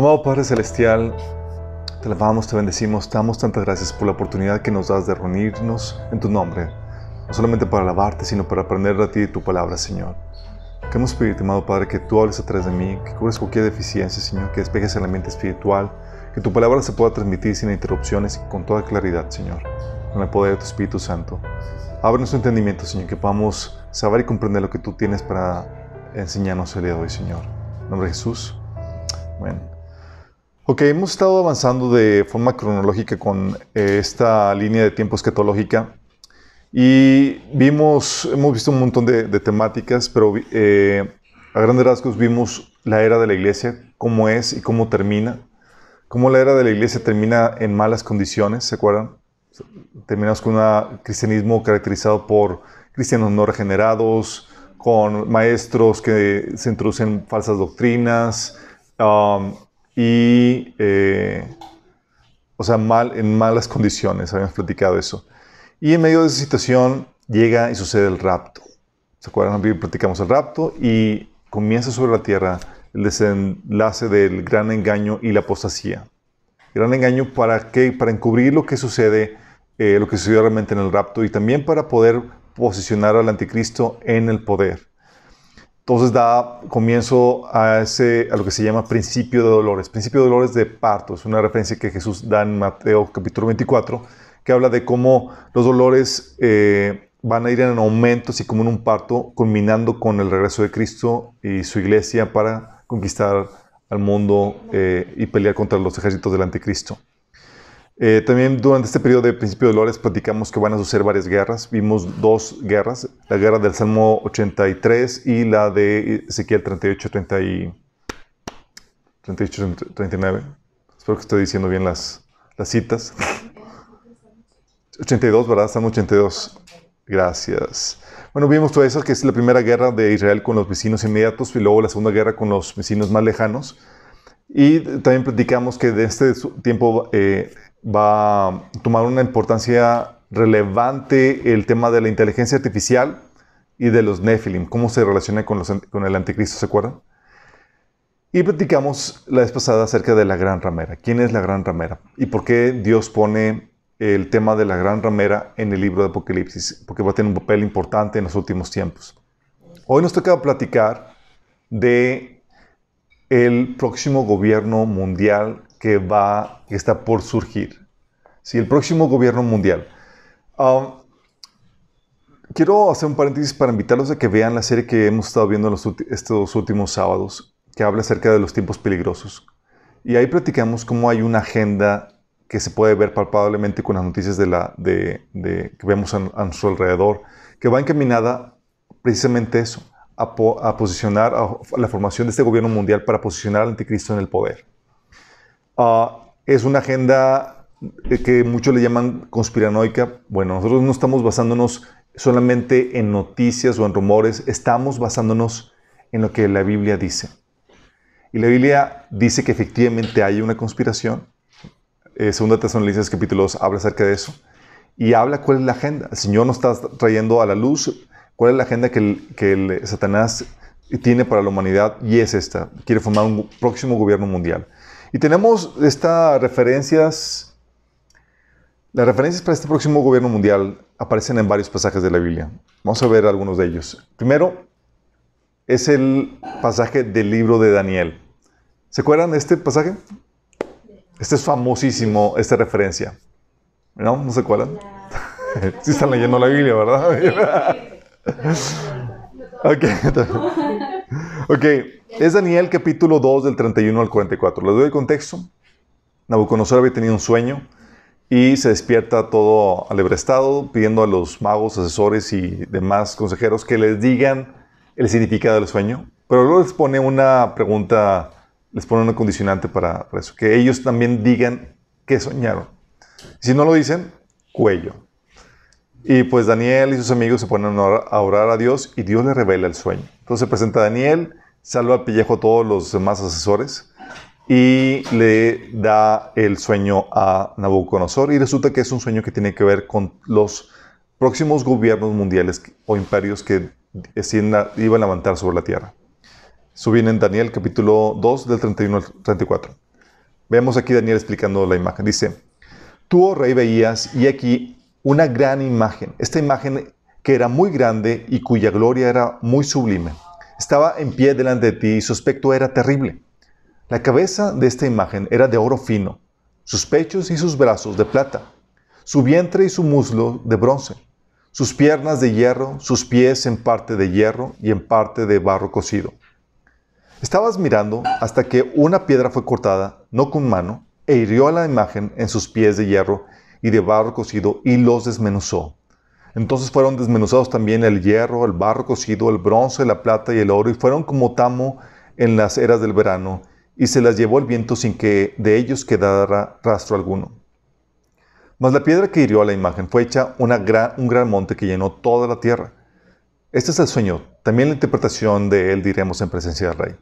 Amado Padre Celestial, te alabamos, te bendecimos, te damos tantas gracias por la oportunidad que nos das de reunirnos en tu nombre, no solamente para alabarte, sino para aprender de ti y tu palabra, Señor. Queremos pedirte, amado Padre, que tú hables atrás de mí, que cubres cualquier deficiencia, Señor, que despejes el ambiente espiritual, que tu palabra se pueda transmitir sin interrupciones y con toda claridad, Señor, con el poder de tu Espíritu Santo. Abre nuestro entendimiento, Señor, que podamos saber y comprender lo que tú tienes para enseñarnos el día de hoy, Señor. En nombre de Jesús. Amén. Ok, hemos estado avanzando de forma cronológica con eh, esta línea de tiempo escatológica y vimos, hemos visto un montón de, temáticas, pero eh, a grandes rasgos vimos la era de la iglesia, cómo es y cómo termina. Cómo la era de la iglesia termina en malas condiciones, ¿se acuerdan? Terminamos con un cristianismo caracterizado por cristianos no regenerados, con maestros que se introducen falsas doctrinas, um, y, eh, o sea, mal, en malas condiciones, habíamos platicado eso. Y en medio de esa situación llega y sucede el rapto. ¿Se acuerdan? Platicamos el rapto y comienza sobre la tierra el desenlace del gran engaño y la apostasía. Gran engaño para qué? Para encubrir lo que sucede, eh, lo que sucedió realmente en el rapto y también para poder posicionar al anticristo en el poder. Entonces da comienzo a, ese, a lo que se llama principio de dolores. Principio de dolores de parto. Es una referencia que Jesús da en Mateo capítulo 24, que habla de cómo los dolores eh, van a ir en aumentos y como en un parto, culminando con el regreso de Cristo y su iglesia para conquistar al mundo eh, y pelear contra los ejércitos del anticristo. Eh, también durante este periodo de principio de dolores platicamos que van a suceder varias guerras. Vimos dos guerras, la guerra del Salmo 83 y la de Ezequiel 38, 38 39. Espero que estoy diciendo bien las, las citas. 82, ¿verdad? Salmo 82. Gracias. Bueno, vimos todo eso, que es la primera guerra de Israel con los vecinos inmediatos y luego la segunda guerra con los vecinos más lejanos. Y también platicamos que de este tiempo eh, va a tomar una importancia relevante el tema de la inteligencia artificial y de los Nephilim, cómo se relaciona con, el anticristo, ¿se acuerdan? Y platicamos la vez pasada acerca de la gran ramera. ¿Quién es la gran ramera? ¿Y por qué Dios pone el tema de la gran ramera en el libro de Apocalipsis? Porque va a tener un papel importante en los últimos tiempos. Hoy nos toca platicar de el próximo gobierno mundial que va, que está por surgir. Sí, el próximo gobierno mundial. Quiero hacer un paréntesis para invitarlos a que vean la serie que hemos estado viendo estos últimos sábados, que habla acerca de los tiempos peligrosos. Y ahí platicamos cómo hay una agenda que se puede ver palpablemente con las noticias de la, de, que vemos a, nuestro alrededor, que va encaminada precisamente eso, a, a posicionar a la formación de este gobierno mundial para posicionar al anticristo en el poder. Ah, es una agenda que muchos le llaman conspiranoica. Bueno, nosotros no estamos basándonos solamente en noticias o en rumores, estamos basándonos en lo que la Biblia dice. Y la Biblia dice que efectivamente hay una conspiración. Eh, Segunda Tesalonicenses capítulo 2 habla acerca de eso. Y habla cuál es la agenda. El Señor nos está trayendo a la luz cuál es la agenda que que el Satanás tiene para la humanidad y es esta. Quiere formar un próximo gobierno mundial. Y tenemos estas referencias. Las referencias para este próximo gobierno mundial aparecen en varios pasajes de la Biblia. Vamos a ver algunos de ellos. Primero es el pasaje del libro de Daniel. ¿Se acuerdan de este pasaje? Este es famosísimo, esta referencia. ¿No? ¿No se acuerdan? sí están leyendo la Biblia, ¿verdad? ok. Ok. Es Daniel capítulo 2 del 31 al 44. Les doy el contexto. Nabucodonosor había tenido un sueño y se despierta todo alebrestado pidiendo a los magos, asesores y demás consejeros que les digan el significado del sueño. Pero luego les pone una pregunta, les pone una condicionante para, eso, que ellos también digan qué soñaron. Si no lo dicen, cuello. Y pues Daniel y sus amigos se ponen a orar a Dios y Dios le revela el sueño. Entonces se presenta a Daniel salva al pellejo a todos los demás asesores y le da el sueño a Nabucodonosor y resulta que es un sueño que tiene que ver con los próximos gobiernos mundiales o imperios que iban a levantar sobre la tierra. Eso viene en Daniel capítulo 2 del 31 al 34. Veamos aquí Daniel explicando la imagen. Dice, tú, oh rey, veías y aquí una gran imagen. Esta imagen que era muy grande y cuya gloria era muy sublime. Estaba en pie delante de ti y su aspecto era terrible. La cabeza de esta imagen era de oro fino, sus pechos y sus brazos de plata, su vientre y su muslo de bronce, sus piernas de hierro, sus pies en parte de hierro y en parte de barro cocido. Estabas mirando hasta que una piedra fue cortada, no con mano, e hirió a la imagen en sus pies de hierro y de barro cocido y los desmenuzó. Entonces fueron desmenuzados también el hierro, el barro cocido, el bronce, la plata y el oro, y fueron como tamo en las eras del verano, y se las llevó el viento sin que de ellos quedara rastro alguno. Mas la piedra que hirió a la imagen fue hecha un gran monte que llenó toda la tierra. Este es el sueño. También la interpretación de él diremos en presencia del rey.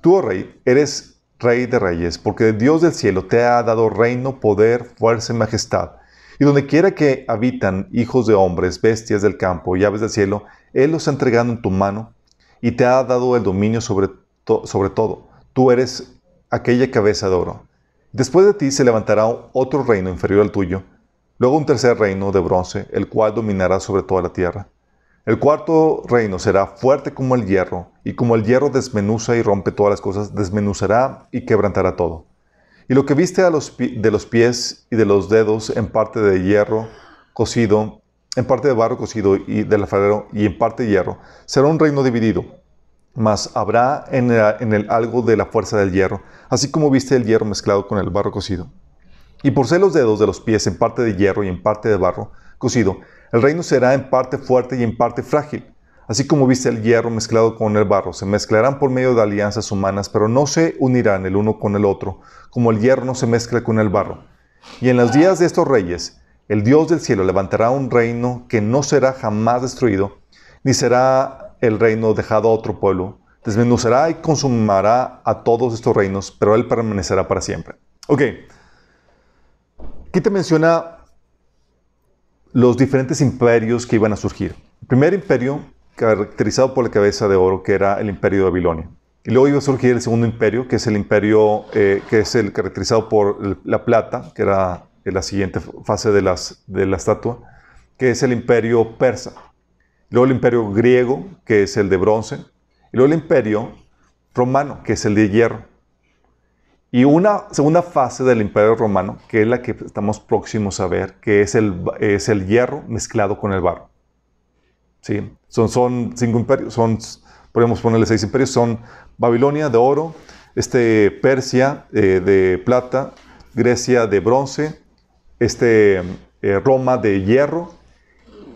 Tú, oh rey, eres rey de reyes, porque Dios del cielo te ha dado reino, poder, fuerza y majestad. Y donde quiera que habitan hijos de hombres, bestias del campo y aves del cielo, Él los ha entregado en tu mano y te ha dado el dominio sobre, sobre todo. Tú eres aquella cabeza de oro. Después de ti se levantará otro reino inferior al tuyo, Luego un tercer reino de bronce, el cual dominará sobre toda la tierra. El cuarto reino será fuerte como el hierro, y como el hierro desmenuza y rompe todas las cosas, desmenuzará y quebrantará todo. Y lo que viste de los pies y de los dedos en parte de hierro cocido, en parte de barro cocido y del alfarero y en parte de hierro, será un reino dividido. Mas habrá en en el algo de la fuerza del hierro, así como viste el hierro mezclado con el barro cocido. Y por ser los dedos de los pies en parte de hierro y en parte de barro cocido, el reino será en parte fuerte y en parte frágil. Así como viste el hierro mezclado con el barro, se mezclarán por medio de alianzas humanas, pero no se unirán el uno con el otro, como el hierro no se mezcla con el barro. Y en los días de estos reyes, el Dios del cielo levantará un reino que no será jamás destruido, ni será el reino dejado a otro pueblo. Desmenuzará y consumará a todos estos reinos, pero él permanecerá para siempre. Ok. Aquí te menciona los diferentes imperios que iban a surgir. El primer imperio, caracterizado por la cabeza de oro, que era el imperio de Babilonia. Y luego iba a surgir el segundo imperio, que es el imperio eh, que es el caracterizado por la plata, que era la siguiente fase de, las, de la estatua, que es el imperio persa. Luego el imperio griego, que es el de bronce. Y luego el imperio romano, que es el de hierro. Y una segunda fase del Imperio Romano, que es la que estamos próximos a ver, que es el, es el hierro mezclado con el barro. ¿Sí? Son, son cinco imperios, son, podemos ponerle seis imperios, son Babilonia de oro, este, Persia eh, de plata, Grecia de bronce, este, eh, Roma de hierro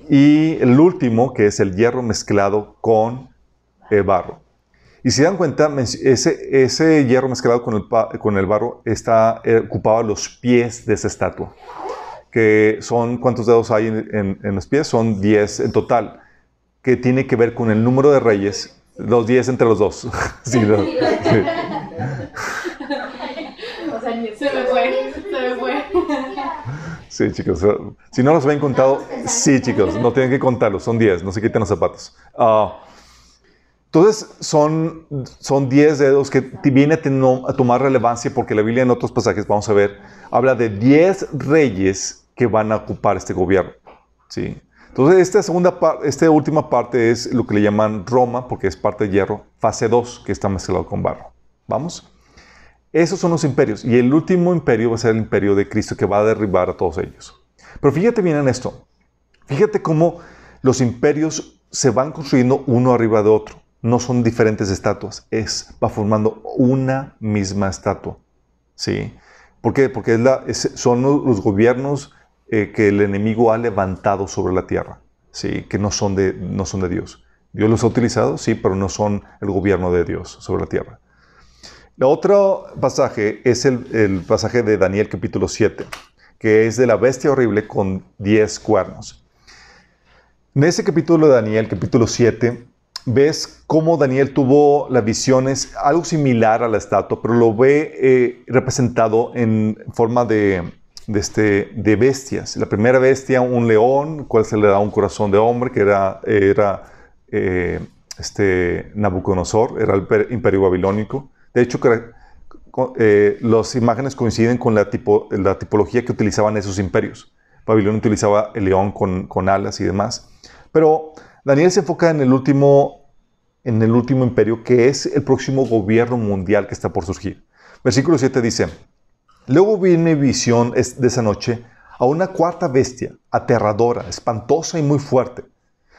y el último que es el hierro mezclado con barro. Y si dan cuenta, ese, ese hierro mezclado con el, con el barro está, eh, ocupaba los pies de esa estatua. Que son, ¿cuántos dedos hay en, en, los pies? Son 10 en total. Que tiene que ver con el número de reyes. Los 10 entre los dos. sí, no, sí. O sea, se me fue, se me fue. Sí, chicos. Si no los ven contado, sí, chicos, no tienen que contarlos. Son 10, no se quiten los zapatos. Ah. Entonces son, son 10 dedos que viene a, tomar relevancia porque la Biblia en otros pasajes, vamos a ver, habla de 10 reyes que van a ocupar este gobierno. ¿sí? Entonces esta, segunda esta última parte es lo que le llaman Roma, porque es parte de hierro, fase 2, que está mezclado con barro. ¿Vamos? Esos son los imperios. Y el último imperio va a ser el imperio de Cristo que va a derribar a todos ellos. Pero fíjate bien en esto. Fíjate cómo los imperios se van construyendo uno arriba de otro no son diferentes estatuas, es, va formando una misma estatua. ¿Sí? ¿Por qué? Porque son los gobiernos eh, que el enemigo ha levantado sobre la tierra, ¿sí? que no son, de, no son de Dios. Dios los ha utilizado, sí, pero no son el gobierno de Dios sobre la tierra. El otro pasaje es el, el pasaje de Daniel capítulo 7, que es de la bestia horrible con 10 cuernos. En ese capítulo de Daniel, capítulo 7, ves cómo Daniel tuvo las visiones, algo similar a la estatua, pero lo ve eh, representado en forma de, este, de bestias. La primera bestia, un león, cual se le da un corazón de hombre, que era, era eh, este, Nabucodonosor, era el imperio babilónico. De hecho, eh, las imágenes coinciden con la, tipo, la tipología que utilizaban esos imperios. Babilonia utilizaba el león con, con alas y demás. Pero Daniel se enfoca en el último en el último imperio, que es el próximo gobierno mundial que está por surgir. Versículo 7 dice, Luego vi mi visión de esa noche a una cuarta bestia, aterradora, espantosa y muy fuerte.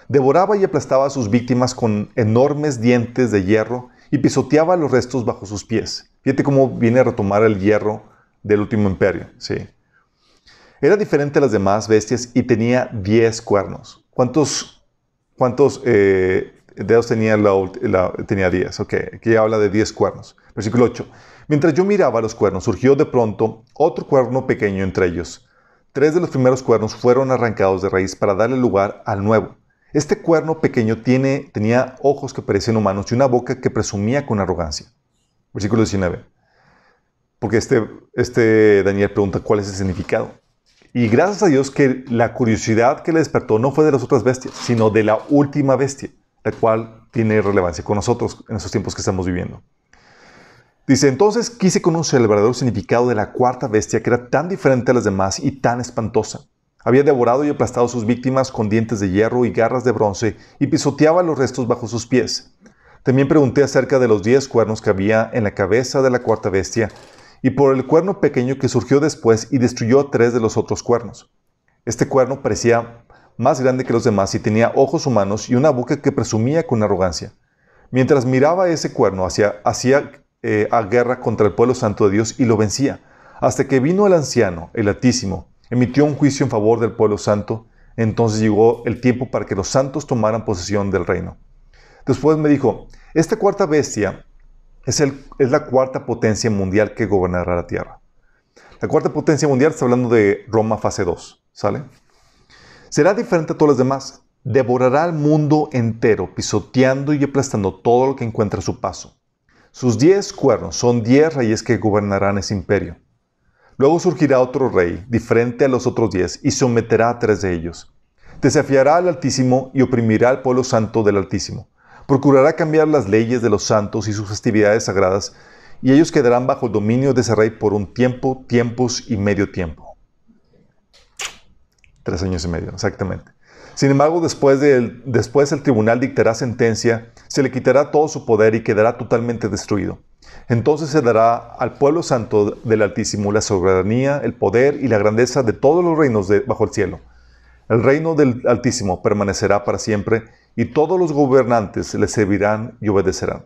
Devoraba y aplastaba a sus víctimas con enormes dientes de hierro y pisoteaba los restos bajo sus pies. Fíjate cómo viene a retomar el hierro del último imperio. Sí. Era diferente a las demás bestias y tenía diez cuernos. ¿Cuántos, cuántos eh, dedos tenía, la, tenía 10. Ok, aquí habla de 10 cuernos. Versículo 8. Mientras yo miraba los cuernos, surgió de pronto otro cuerno pequeño entre ellos. Tres de los primeros cuernos fueron arrancados de raíz para darle lugar al nuevo. Este cuerno pequeño tiene, tenía ojos que parecían humanos y una boca que presumía con arrogancia. Versículo 19. Porque este, este Daniel pregunta cuál es el significado. Y gracias a Dios que la curiosidad que le despertó no fue de las otras bestias, sino de la última bestia la cual tiene relevancia con nosotros en esos tiempos que estamos viviendo. Dice, entonces quise conocer el verdadero significado de la cuarta bestia que era tan diferente a las demás y tan espantosa. Había devorado y aplastado a sus víctimas con dientes de hierro y garras de bronce y pisoteaba los restos bajo sus pies. También pregunté acerca de los diez cuernos que había en la cabeza de la cuarta bestia y por el cuerno pequeño que surgió después y destruyó tres de los otros cuernos. Este cuerno parecía más grande que los demás y tenía ojos humanos y una boca que presumía con arrogancia. Mientras miraba ese cuerno, hacía, hacía eh, a guerra contra el pueblo santo de Dios y lo vencía, hasta que vino el anciano, el Altísimo, emitió un juicio en favor del pueblo santo, entonces llegó el tiempo para que los santos tomaran posesión del reino. Después me dijo, esta cuarta bestia es, la cuarta potencia mundial que gobernará la tierra. La cuarta potencia mundial está hablando de Roma fase 2, ¿sale? Será diferente a todos los demás. Devorará al mundo entero, pisoteando y aplastando todo lo que encuentra a su paso. Sus diez cuernos son diez reyes que gobernarán ese imperio. Luego surgirá otro rey, diferente a los otros diez, y someterá a tres de ellos. Desafiará al Altísimo y oprimirá al pueblo santo del Altísimo. Procurará cambiar las leyes de los santos y sus festividades sagradas, y ellos quedarán bajo el dominio de ese rey por un tiempo, tiempos y medio tiempo. Tres años y medio, exactamente. Sin embargo, después, después el tribunal dictará sentencia, se le quitará todo su poder y quedará totalmente destruido. Entonces se dará al pueblo santo del Altísimo la soberanía, el poder y la grandeza de todos los reinos de, bajo el cielo. El reino del Altísimo permanecerá para siempre y todos los gobernantes le servirán y obedecerán.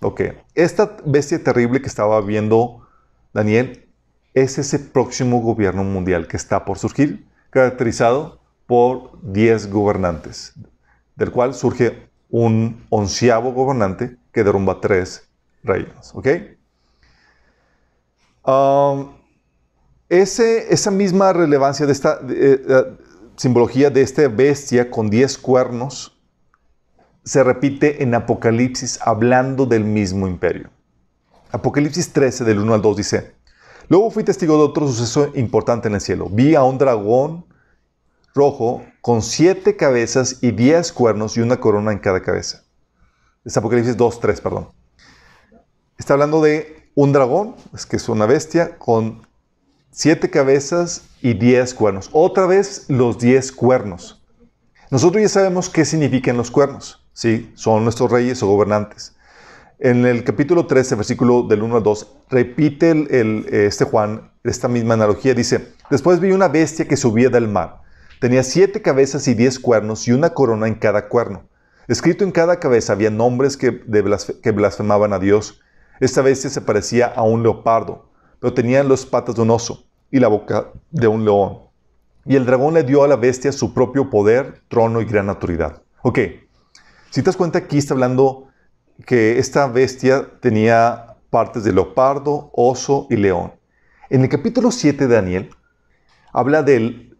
Ok, esta bestia terrible que estaba viendo Daniel es ese próximo gobierno mundial que está por surgir caracterizado por 10 gobernantes, del cual surge un onceavo gobernante que derrumba tres reinos. ¿Ok? Esa misma relevancia de esta eh, eh, simbología de esta bestia con 10 cuernos se repite en Apocalipsis hablando del mismo imperio. Apocalipsis 13 del 1 al 2 dice, Luego fui testigo de otro suceso importante en el cielo. Vi a un dragón rojo con siete cabezas y diez cuernos y una corona en cada cabeza. Es Apocalipsis 2, 3, perdón. Está hablando de un dragón, es que es una bestia, con siete cabezas y diez cuernos. Otra vez los diez cuernos. Nosotros ya sabemos qué significan los cuernos. ¿sí? Son nuestros reyes o gobernantes. En el capítulo 13, versículo del 1 al 2, repite el, este Juan esta misma analogía. Dice, después vi una bestia que subía del mar. Tenía siete cabezas y diez cuernos y una corona en cada cuerno. Escrito en cada cabeza había nombres que, blasfemaban a Dios. Esta bestia se parecía a un leopardo, pero tenía las patas de un oso y la boca de un león. Y el dragón le dio a la bestia su propio poder, trono y gran autoridad. Ok, si te das cuenta, aquí está hablando que esta bestia tenía partes de leopardo, oso y león. En el capítulo 7 de Daniel, habla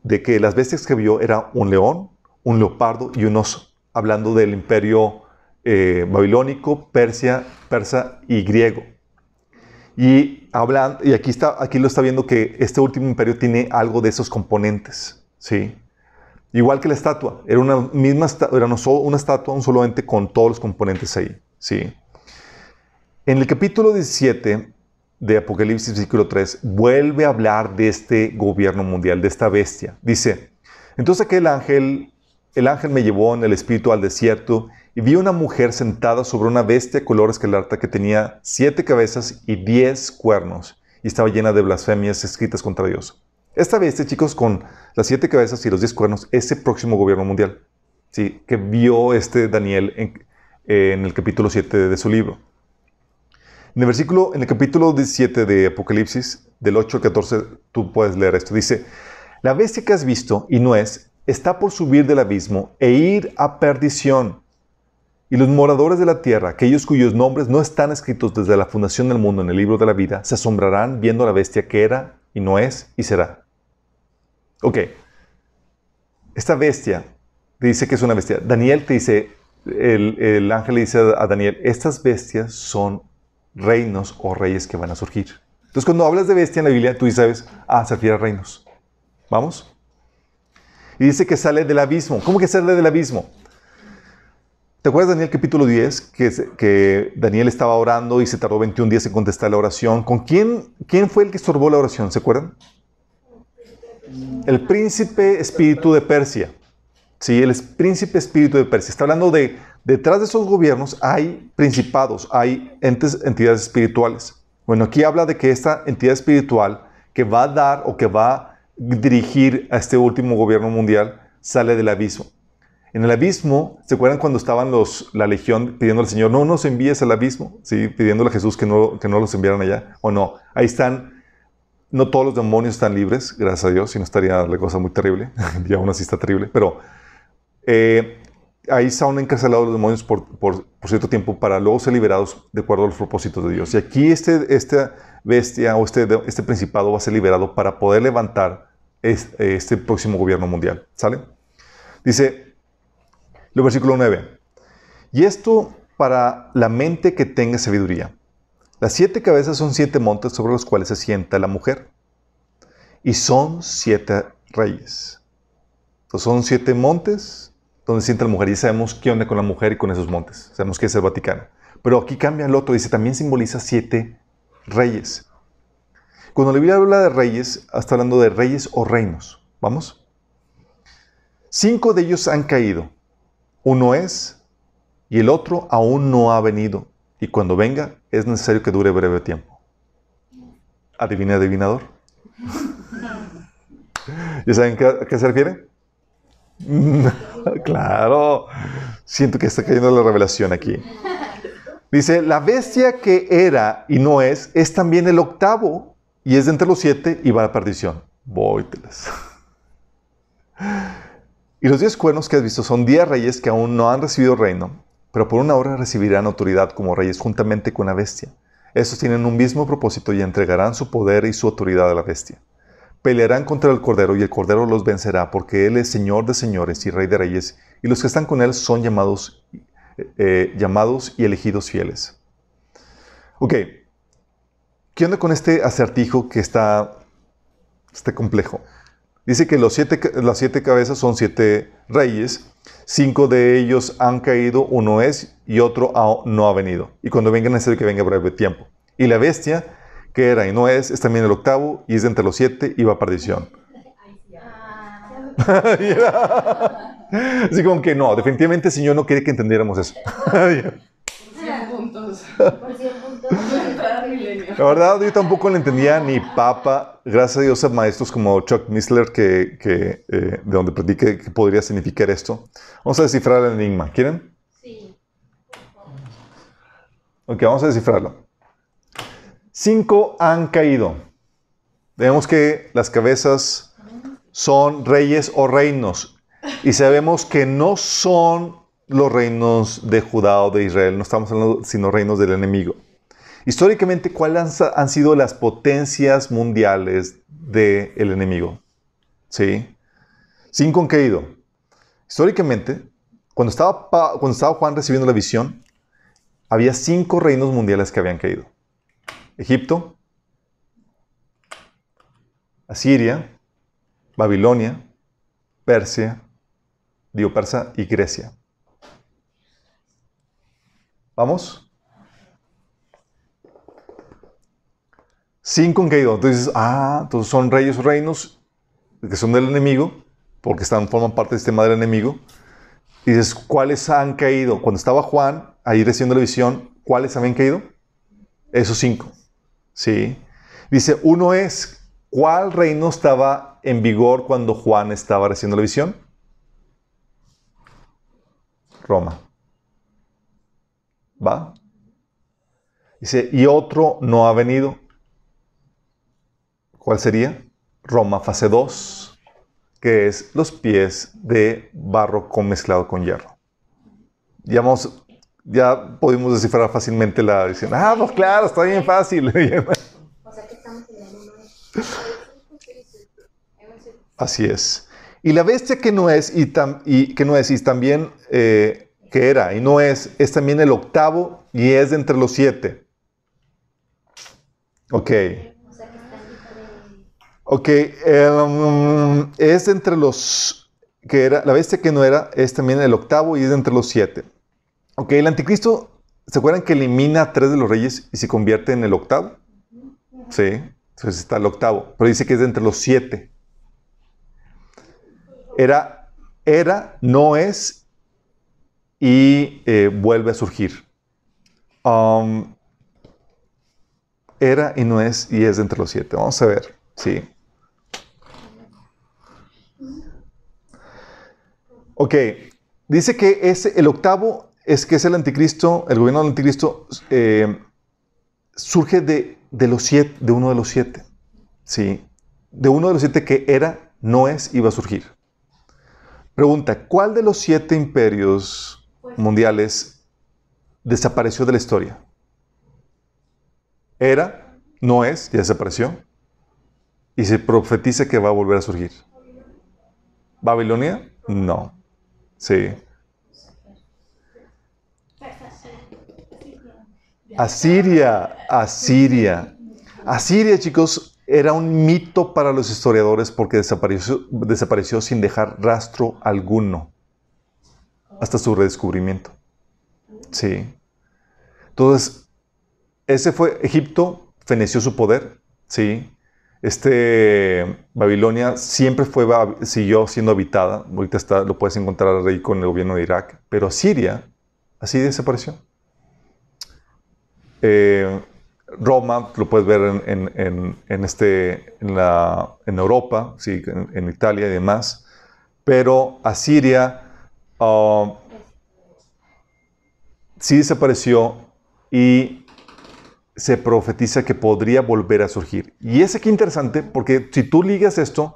de que las bestias que vio era un león, un leopardo y un oso, hablando del imperio eh, babilónico, Persia, persa y griego. Y, hablan, y aquí, está, aquí lo está viendo que este último imperio tiene algo de esos componentes. ¿sí? Igual que la estatua, era una misma era una estatua, un solo ente con todos los componentes ahí. ¿sí? En el capítulo 17 de Apocalipsis, versículo 3, vuelve a hablar de este gobierno mundial, de esta bestia. Dice, entonces aquel ángel, el ángel me llevó en el espíritu al desierto y vi una mujer sentada sobre una bestia color escarlata que tenía siete cabezas y diez cuernos y estaba llena de blasfemias escritas contra Dios. Esta bestia, chicos, con las siete cabezas y los diez cuernos, es el próximo gobierno mundial, ¿sí? que vio este Daniel en, en el capítulo 7 de su libro. En el versículo, en el capítulo 17 de Apocalipsis, del 8 al 14, tú puedes leer esto. Dice, la bestia que has visto, y no es, está por subir del abismo e ir a perdición. Y los moradores de la tierra, aquellos cuyos nombres no están escritos desde la fundación del mundo en el libro de la vida, se asombrarán viendo a la bestia que era, y no es, y será. Ok. Esta bestia dice que es una bestia. Daniel te dice, el, ángel le dice a Daniel, estas bestias son reinos o reyes que van a surgir. Entonces, cuando hablas de bestia en la Biblia, tú sabes, ah, se refiere a reinos. ¿Vamos? Y dice que sale del abismo. ¿Cómo que sale del abismo? ¿Te acuerdas, Daniel, capítulo 10, que, que Daniel estaba orando y se tardó 21 días en contestar la oración? ¿Con quién, quién fue el que estorbó la oración? ¿Se acuerdan? El príncipe espíritu de Persia. Sí, el príncipe espíritu de Persia. Está hablando de, detrás de esos gobiernos hay principados, hay entes, entidades espirituales. Bueno, aquí habla de que esta entidad espiritual que va a dar o que va a dirigir a este último gobierno mundial sale del abismo. En el abismo, ¿se acuerdan cuando estaban los, la legión pidiendo al Señor, no nos envíes al abismo? ¿Sí? Pidiéndole a Jesús que no, que no los enviaran allá. ¿O no? Ahí están, no todos los demonios están libres, gracias a Dios, si no estaría la cosa muy terrible. y aún así está terrible. Pero eh, ahí están encarcelados los demonios por, cierto tiempo para luego ser liberados de acuerdo a los propósitos de Dios. Y aquí este, esta bestia o este, este principado va a ser liberado para poder levantar este, próximo gobierno mundial. ¿Sale? Dice, el versículo 9. Y esto para la mente que tenga sabiduría. Las siete cabezas son siete montes sobre los cuales se sienta la mujer. Y son siete reyes. Son siete montes donde sienta la mujer. Y sabemos qué onda con la mujer y con esos montes. Sabemos que es el Vaticano. Pero aquí cambia el otro. Dice, también simboliza siete reyes. Cuando la Biblia habla de reyes, está hablando de reyes o reinos. ¿Vamos? Cinco de ellos han caído. Uno es y el otro aún no ha venido. Y cuando venga, es necesario que dure breve tiempo. ¿Adivina, adivinador? ¿Ya saben a qué se refiere? claro, siento que está cayendo la revelación aquí. Dice, la bestia que era y no es, es también el octavo y es de entre los siete y va a la perdición. Vóytelas. Y los diez cuernos que has visto son diez reyes que aún no han recibido reino, pero por una hora recibirán autoridad como reyes juntamente con la bestia. Estos tienen un mismo propósito y entregarán su poder y su autoridad a la bestia pelearán contra el Cordero y el Cordero los vencerá porque Él es Señor de señores y Rey de reyes y los que están con Él son llamados, eh, llamados y elegidos fieles. Ok, ¿qué onda con este acertijo que está, este complejo? Dice que los siete, las siete cabezas son siete reyes, cinco de ellos han caído, uno es y otro no ha venido. Y cuando venga necesario que venga breve tiempo. Y la bestia que era y no es, es también el octavo y es de entre los siete y va a perdición. Así como que no, definitivamente el Señor no quiere que entendiéramos eso. La verdad, yo tampoco le entendía ni papa. Gracias a Dios a maestros como Chuck Missler, que, que eh, de donde predique que podría significar esto. Vamos a descifrar el enigma. ¿Quieren? Sí. Ok, vamos a descifrarlo. Cinco han caído. Vemos que las cabezas son reyes o reinos. Y sabemos que no son los reinos de Judá o de Israel. No estamos hablando sino reinos del enemigo. Históricamente, ¿cuáles han sido las potencias mundiales del enemigo? ¿Sí? Cinco han caído. Históricamente, cuando estaba, cuando estaba Juan recibiendo la visión, había cinco reinos mundiales que habían caído. Egipto, Asiria, Babilonia, Persia, Dio Persa y Grecia. ¿Vamos? cinco han caído. Entonces, ah, entonces son reyes o reinos que son del enemigo, porque están, forman parte del sistema del enemigo. Y dices, ¿cuáles han caído? Cuando estaba Juan ahí recibiendo la visión, ¿cuáles habían caído? Esos cinco. Sí. Dice, uno es, ¿cuál reino estaba en vigor cuando Juan estaba recibiendo la visión? Roma. ¿Va? Dice, y otro no ha venido. ¿Cuál sería? Roma fase 2, que es los pies de barro con mezclado con hierro. Ya, ya podemos descifrar fácilmente la visión. Ah, pues claro, está bien fácil. o sea que estamos Así es. Y la bestia que no es y, y que no es y también eh, que era y no es, es también el octavo y es de entre los siete. Ok. Ok, em, es entre los que era, la bestia que no era, es también el octavo y es de entre los siete. Ok, el anticristo, ¿se acuerdan que elimina a tres de los reyes y se convierte en el octavo? Sí, entonces está el octavo, pero dice que es de entre los siete. Era, era, no es y eh, vuelve a surgir. Um, era y no es y es de entre los siete. Vamos a ver, sí. Ok, dice que es el octavo es que es el anticristo, el gobierno del anticristo eh, surge de, de, los siete, de uno de los siete. Sí, de uno de los siete que era, no es, iba a surgir. Pregunta, ¿cuál de los siete imperios mundiales desapareció de la historia? Era, no es, ya desapareció. Y se profetiza que va a volver a surgir. ¿Babilonia? No. Sí. Asiria, Asiria. Asiria, chicos, era un mito para los historiadores porque desapareció, sin dejar rastro alguno hasta su redescubrimiento. Sí. Entonces, ese fue Egipto, feneció su poder, sí. Este Babilonia siempre fue, siguió siendo habitada. Ahorita está, lo puedes encontrar ahí con el gobierno de Irak. Pero Siria, así desapareció. Eh, Roma, lo puedes ver en, este, en, la, en Europa, sí, en, Italia y demás. Pero Asiria uh, sí desapareció y se profetiza que podría volver a surgir. Y es aquí interesante porque si tú ligas esto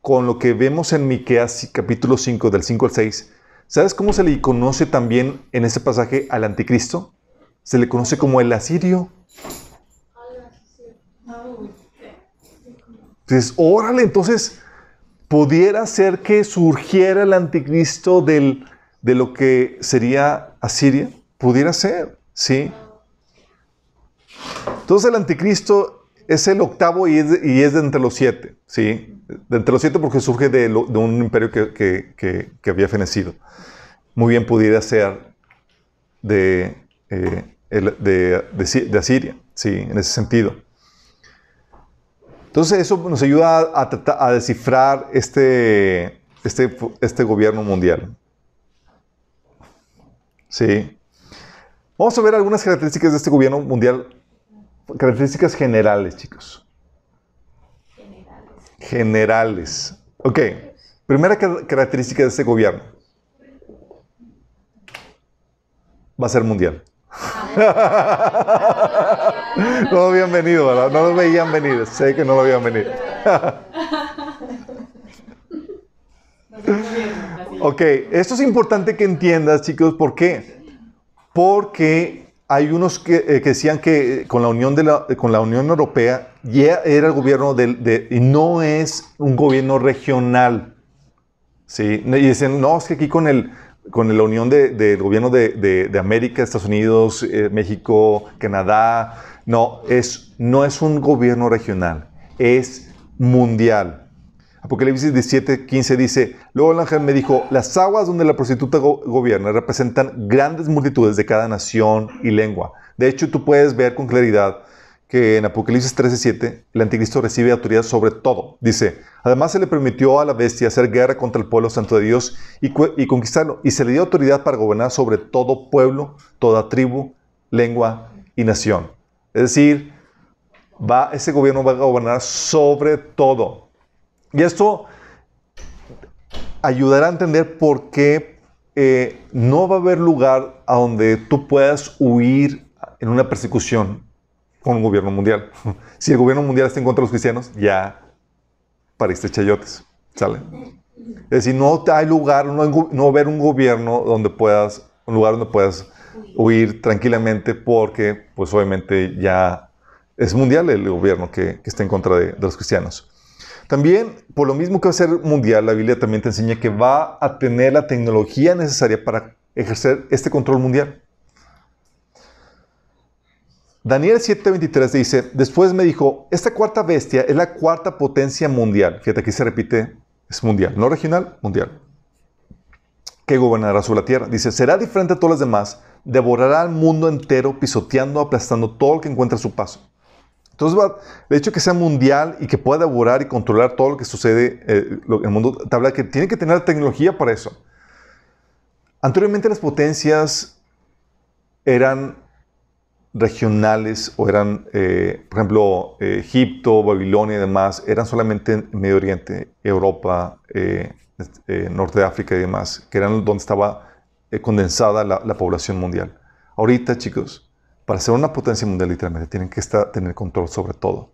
con lo que vemos en Miqueas capítulo 5 del 5 al 6, ¿sabes cómo se le conoce también en ese pasaje al anticristo? Se le conoce como el asirio. Entonces, órale, entonces, pudiera ser que surgiera el anticristo del, de lo que sería Asiria. Pudiera ser, ¿sí? Entonces el anticristo es el octavo y es de, y es de entre los siete, ¿sí? De entre los siete porque surge de, un imperio que, había fenecido. Muy bien pudiera ser de, eh, de, Asiria, ¿sí? En ese sentido. Entonces eso nos ayuda a, descifrar este, este, este gobierno mundial. Sí. Vamos a ver algunas características de este gobierno mundial Características generales, chicos. Generales. Ok. Primera característica de este gobierno. Va a ser mundial. no lo habían venido, ¿verdad? No lo veían venir. Sé que no lo habían venido. ok, esto es importante que entiendas, chicos. ¿Por qué? Porque hay unos que, eh, decían que con la Unión, de la, con la Unión Europea ya era el gobierno de, y no es un gobierno regional. ¿sí? Y dicen, no, es que aquí con, el, con la unión del gobierno de, América, Estados Unidos, eh, México, Canadá, no es, no es un gobierno regional, es mundial. Apocalipsis 17, 15 dice, luego el ángel me dijo, las aguas donde la prostituta gobierna representan grandes multitudes de cada nación y lengua. De hecho, tú puedes ver con claridad que en Apocalipsis 13:7 el anticristo recibe autoridad sobre todo. Dice, además se le permitió a la bestia hacer guerra contra el pueblo santo de Dios y, conquistarlo, y se le dio autoridad para gobernar sobre todo pueblo, toda tribu, lengua y nación. Es decir, va, ese gobierno va a gobernar sobre todo. Y esto ayudará a entender por qué eh, no va a haber lugar a donde tú puedas huir en una persecución con un gobierno mundial. Si el gobierno mundial está en contra de los cristianos, ya pariste chayotes. ¿Sale? Es decir, no hay lugar, no, no va a haber un gobierno donde puedas, un lugar donde puedas huir tranquilamente porque, pues obviamente ya es mundial el gobierno que, está en contra de, los cristianos. También, por lo mismo que va a ser mundial, la Biblia también te enseña que va a tener la tecnología necesaria para ejercer este control mundial. Daniel 7:23 dice, después me dijo, esta cuarta bestia es la cuarta potencia mundial. Fíjate, aquí se repite, es mundial, no regional, mundial. Que gobernará sobre la tierra. Dice, será diferente a todas las demás, devorará al mundo entero, pisoteando, aplastando todo lo que encuentra a su paso. Entonces, de hecho que sea mundial y que pueda devorar y controlar todo lo que sucede eh, en el mundo, te habla que tiene que tener tecnología para eso. Anteriormente las potencias eran regionales o eran, eh, por ejemplo, Egipto, Babilonia y demás, eran solamente en Medio Oriente, Europa, eh, Norte de África y demás, que eran donde estaba condensada la, la población mundial. Ahorita, chicos, para ser una potencia mundial literalmente tienen que estar, tener control sobre todo.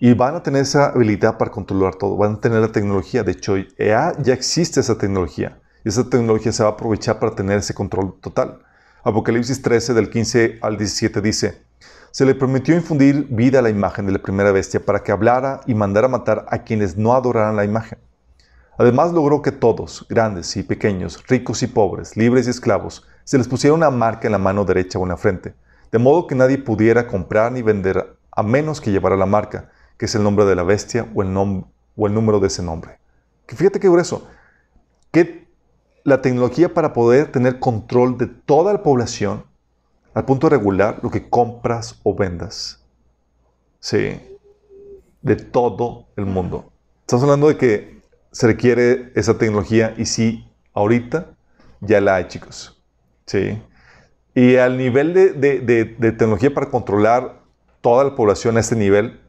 Y van a tener esa habilidad para controlar todo, van a tener la tecnología. De hecho, ya, ya existe esa tecnología. Y esa tecnología se va a aprovechar para tener ese control total. Apocalipsis 13 del 15 al 17 dice, se le permitió infundir vida a la imagen de la primera bestia para que hablara y mandara matar a quienes no adoraran la imagen. Además logró que todos, grandes y pequeños, ricos y pobres, libres y esclavos, se les pusiera una marca en la mano derecha o en la frente, de modo que nadie pudiera comprar ni vender a menos que llevara la marca, que es el nombre de la bestia o el, o el número de ese nombre. Que fíjate qué grueso. La tecnología para poder tener control de toda la población al punto de regular lo que compras o vendas. Sí. De todo el mundo. Estamos hablando de que se requiere esa tecnología y sí, ahorita ya la hay, chicos. ¿sí? Y al nivel de, tecnología para controlar toda la población a este nivel,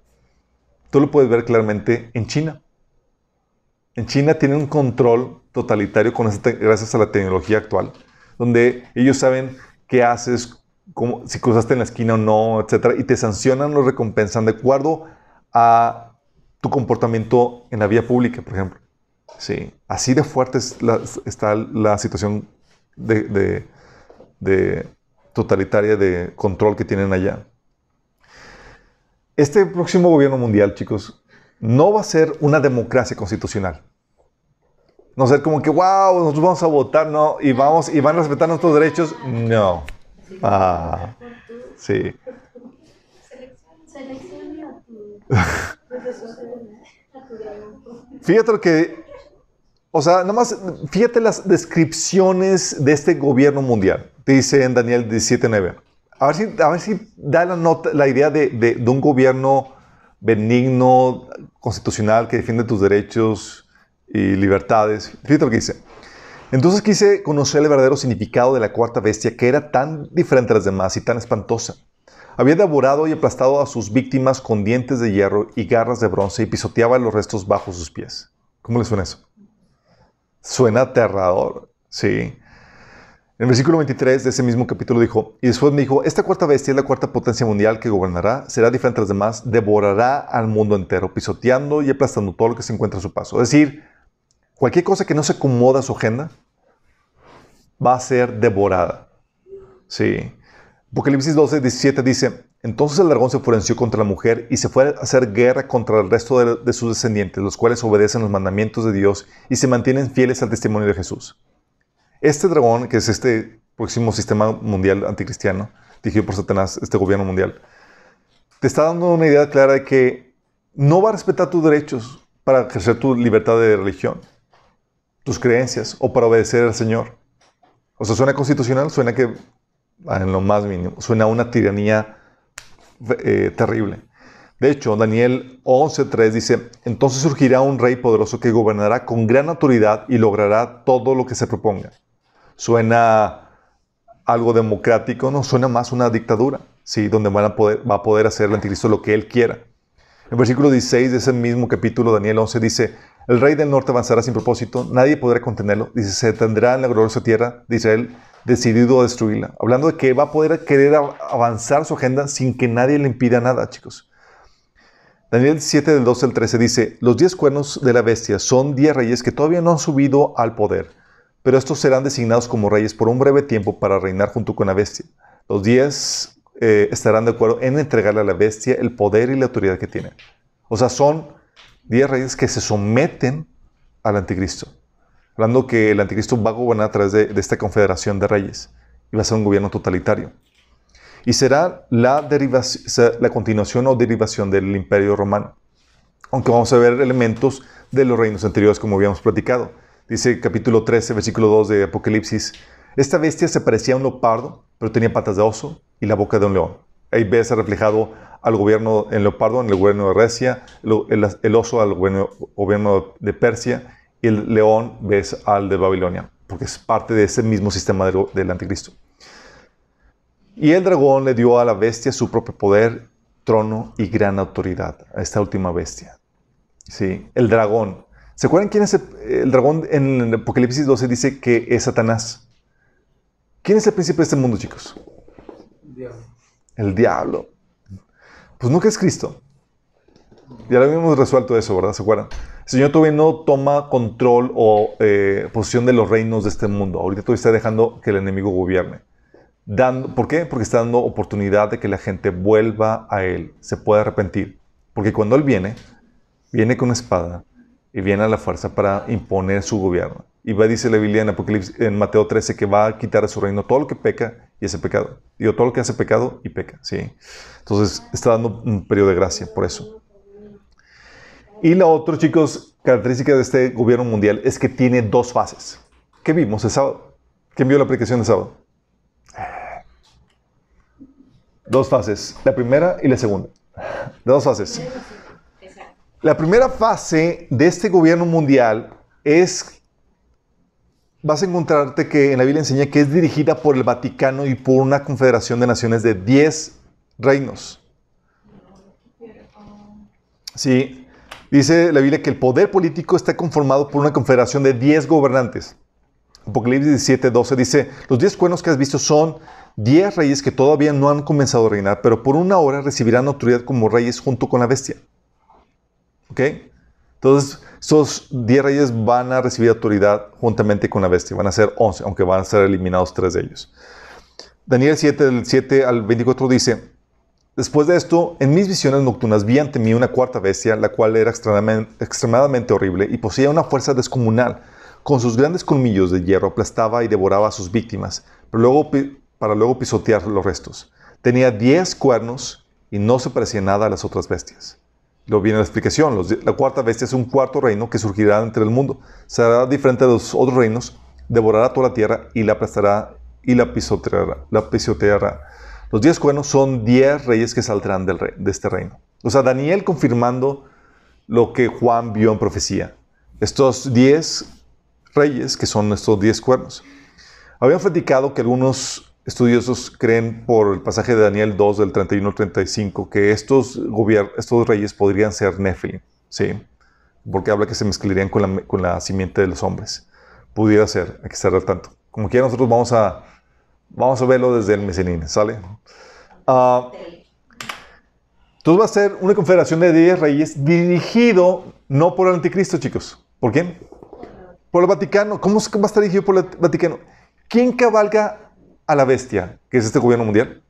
tú lo puedes ver claramente en China. En China tienen un control totalitario con gracias a la tecnología actual, donde ellos saben qué haces, si cruzaste en la esquina o no, etc. Y te sancionan o recompensan de acuerdo a tu comportamiento en la vía pública, por ejemplo. Sí, así de fuerte está la situación de totalitaria de control que tienen allá. Este próximo gobierno mundial, chicos, no va a ser una democracia constitucional. No ser como que, wow, nosotros vamos a votar, no, y, vamos, y van a respetar nuestros derechos. No. Ah, sí. Fíjate lo que, o sea, nada más, fíjate las descripciones de este gobierno mundial dice en Daniel 17.9. A ver si, a ver si da la, nota, la idea de, de, de, un gobierno benigno, constitucional, que defiende tus derechos y libertades. Fíjate lo que dice. Entonces quise conocer el verdadero significado de la cuarta bestia, que era tan diferente a las demás y tan espantosa. Había devorado y aplastado a sus víctimas con dientes de hierro y garras de bronce y pisoteaba los restos bajo sus pies. ¿Cómo le suena eso? Suena aterrador, sí. En el versículo 23 de ese mismo capítulo dijo, y después me dijo, esta cuarta bestia es la cuarta potencia mundial que gobernará, será diferente a las demás, devorará al mundo entero, pisoteando y aplastando todo lo que se encuentra a su paso. Es decir, cualquier cosa que no se acomoda a su agenda va a ser devorada. Sí. Apocalipsis 12, 17 dice, entonces el dragón se enfureció contra la mujer y se fue a hacer guerra contra el resto de, de sus descendientes, los cuales obedecen los mandamientos de Dios y se mantienen fieles al testimonio de Jesús. Este dragón, que es este próximo sistema mundial anticristiano, dirigido por Satanás, este gobierno mundial, te está dando una idea clara de que no va a respetar tus derechos para ejercer tu libertad de religión, tus creencias o para obedecer al Señor. O sea, suena constitucional, suena que, en lo más mínimo, suena una tiranía eh, terrible. De hecho, Daniel 11.3 dice, entonces surgirá un rey poderoso que gobernará con gran autoridad y logrará todo lo que se proponga. Suena algo democrático, no suena más una dictadura, ¿sí? donde va a poder hacer el anticristo lo que él quiera. En versículo 16 de ese mismo capítulo, Daniel 11 dice, el rey del norte avanzará sin propósito, nadie podrá contenerlo. Dice, se tendrá en la gloriosa tierra de Israel decidido a destruirla. Hablando de que va a poder querer avanzar su agenda sin que nadie le impida nada, chicos. Daniel 7 del 12 al 13 dice, los diez cuernos de la bestia son diez reyes que todavía no han subido al poder, pero estos serán designados como reyes por un breve tiempo para reinar junto con la bestia. Los diez eh, estarán de acuerdo en entregarle a la bestia el poder y la autoridad que tienen. O sea, son diez reyes que se someten al anticristo. Hablando que el anticristo va a gobernar a través de esta confederación de reyes y va a ser un gobierno totalitario y será la, la continuación o derivación del imperio romano. Aunque vamos a ver elementos de los reinos anteriores como habíamos platicado. Dice capítulo 13, versículo 2 de Apocalipsis, esta bestia se parecía a un leopardo, pero tenía patas de oso y la boca de un león. Ahí ves reflejado al gobierno en leopardo, en el gobierno de Recia, el, oso al gobierno, gobierno, de Persia y el león ves al de Babilonia, porque es parte de ese mismo sistema del anticristo. Y el dragón le dio a la bestia su propio poder, trono y gran autoridad, a esta última bestia. Sí, el dragón. ¿Se acuerdan quién es el, dragón? En el Apocalipsis 12 dice que es Satanás. ¿Quién es el príncipe de este mundo, chicos? El diablo. El diablo. Pues nunca es Cristo. Ya lo habíamos resuelto eso, ¿verdad? ¿Se acuerdan? El Señor todavía no toma control o eh, posición de los reinos de este mundo. Ahorita todavía está dejando que el enemigo gobierne. ¿Por qué? Porque está dando oportunidad de que la gente vuelva a Él, se pueda arrepentir. Porque cuando Él viene, viene con espada y viene a la fuerza para imponer su gobierno. Y va, dice la Biblia en, Apocalipsis, en Mateo 13 que va a quitar de su reino todo lo que peca y ese pecado. Digo, todo lo que hace pecado y peca. ¿sí? Entonces está dando un periodo de gracia por eso. Y la otra, chicos, característica de este gobierno mundial es que tiene dos fases. ¿Qué vimos el sábado? ¿Quién vio la aplicación de sábado? Dos fases, la primera y la segunda. Dos fases. La primera fase de este gobierno mundial es, vas a encontrarte que en la Biblia enseña que es dirigida por el Vaticano y por una confederación de naciones de 10 reinos. Sí, dice la Biblia que el poder político está conformado por una confederación de 10 gobernantes. Apocalipsis 17, 12 dice, los 10 cuernos que has visto son diez reyes que todavía no han comenzado a reinar, pero por una hora recibirán autoridad como reyes junto con la bestia. ¿Ok? Entonces, esos diez reyes van a recibir autoridad juntamente con la bestia. Van a ser once, aunque van a ser eliminados tres de ellos. Daniel 7, del 7 al 24 dice, Después de esto, en mis visiones nocturnas vi ante mí una cuarta bestia, la cual era extremadamente, horrible y poseía una fuerza descomunal. Con sus grandes colmillos de hierro aplastaba y devoraba a sus víctimas, pero luego para luego pisotear los restos. Tenía diez cuernos y no se parecía nada a las otras bestias. Luego viene la explicación. la cuarta bestia es un cuarto reino que surgirá entre el mundo. Será diferente de los otros reinos, devorará toda la tierra y la aplastará y la pisoteará. La pisoteará. Los diez cuernos son diez reyes que saldrán del de este reino. O sea, Daniel confirmando lo que Juan vio en profecía. Estos diez reyes, que son estos diez cuernos. Habían platicado que algunos estudiosos creen por el pasaje de Daniel 2 del 31 al 35 que estos, reyes podrían ser Nephilim, ¿sí? Porque habla que se mezclarían con la, con simiente de los hombres. Pudiera ser, hay que estar al tanto. Como quiera, nosotros vamos a, vamos a verlo desde el mecenine, ¿sale? Uh, entonces va a ser una confederación de 10 reyes dirigido no por el anticristo, chicos. ¿Por quién? Por el Vaticano. ¿Cómo va a estar dirigido por el Vaticano? ¿Quién cabalga a la bestia, que es este gobierno mundial?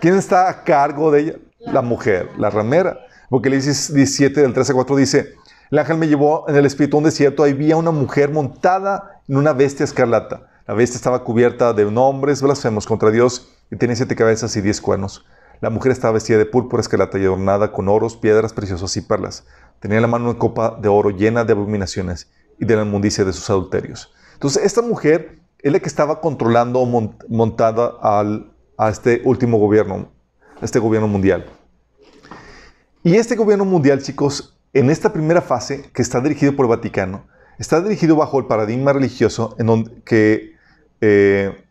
¿Quién está a cargo de ella? La mujer, la ramera. Porque el 17 del 13 a 4 dice, el ángel me llevó en el espíritu a un desierto, ahí había una mujer montada en una bestia escarlata. La bestia estaba cubierta de nombres blasfemos contra Dios y tenía siete cabezas y diez cuernos. La mujer estaba vestida de púrpura escarlata y adornada con oros, piedras preciosas y perlas. Tenía en la mano una copa de oro llena de abominaciones y de la inmundicia de sus adulterios. Entonces, esta mujer es la que estaba controlando montada al, a este último gobierno este gobierno mundial. Y este gobierno mundial, chicos, en esta primera fase que está dirigido por el Vaticano, está dirigido bajo el paradigma religioso en donde que eh,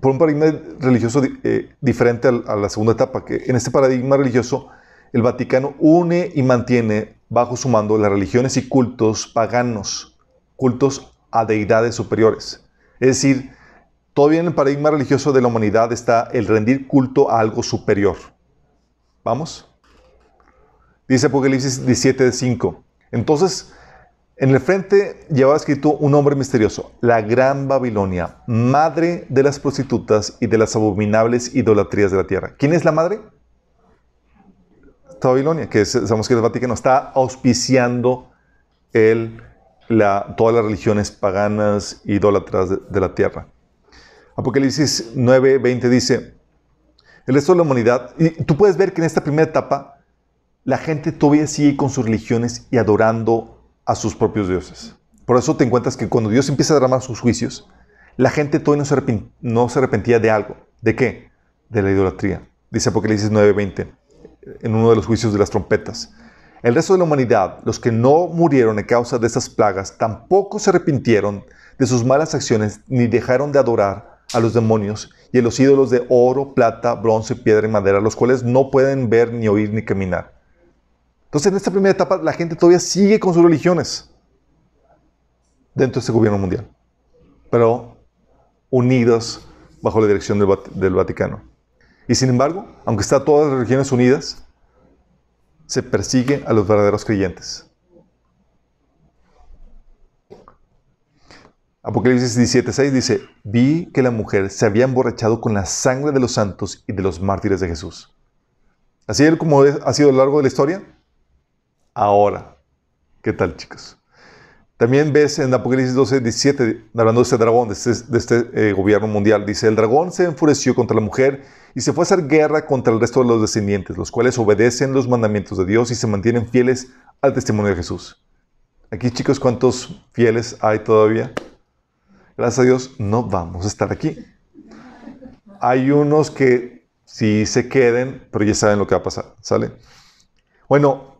por un paradigma religioso eh, diferente a, la segunda etapa, que en este paradigma religioso el Vaticano une y mantiene bajo su mando las religiones y cultos paganos, cultos a deidades superiores. Es decir, todavía en el paradigma religioso de la humanidad está el rendir culto a algo superior. ¿Vamos? Dice Apocalipsis 17, 5. Entonces, en el frente llevaba escrito un nombre misterioso, la Gran Babilonia, madre de las prostitutas y de las abominables idolatrías de la tierra. ¿Quién es la madre? Esta Babilonia, que sabemos que es el Vaticano, está auspiciando el, todas las religiones paganas, idólatras de, de la tierra. Apocalipsis 9, 20 dice, el resto de la humanidad, y tú puedes ver que en esta primera etapa, la gente todavía sigue con sus religiones y adorando a sus propios dioses. Por eso te encuentras que cuando Dios empieza a derramar sus juicios, la gente todavía no se, arrepentía de algo. ¿De qué? De la idolatría. Dice Apocalipsis 9:20, en uno de los juicios de las trompetas. El resto de la humanidad, los que no murieron a causa de estas plagas, tampoco se arrepintieron de sus malas acciones ni dejaron de adorar a los demonios y a los ídolos de oro, plata, bronce, piedra y madera, los cuales no pueden ver, ni oír, ni caminar. Entonces, en esta primera etapa, la gente todavía sigue con sus religiones dentro de este gobierno mundial, pero unidos bajo la dirección del, Vaticano. Y sin embargo, aunque están todas las religiones unidas, se persigue a los verdaderos creyentes. Apocalipsis 17:6 dice, vi que la mujer se había emborrachado con la sangre de los santos y de los mártires de Jesús. Así es como ha sido a lo largo de la historia ahora. ¿Qué tal, chicos? También ves en Apocalipsis 12, 17, hablando de este dragón, de este, este eh, gobierno mundial, dice, el dragón se enfureció contra la mujer y se fue a hacer guerra contra el resto de los descendientes, los cuales obedecen los mandamientos de Dios y se mantienen fieles al testimonio de Jesús. Aquí, chicos, ¿cuántos fieles hay todavía? Gracias a Dios, no vamos a estar aquí. Hay unos que sí se queden, pero ya saben lo que va a pasar, ¿sale? Bueno,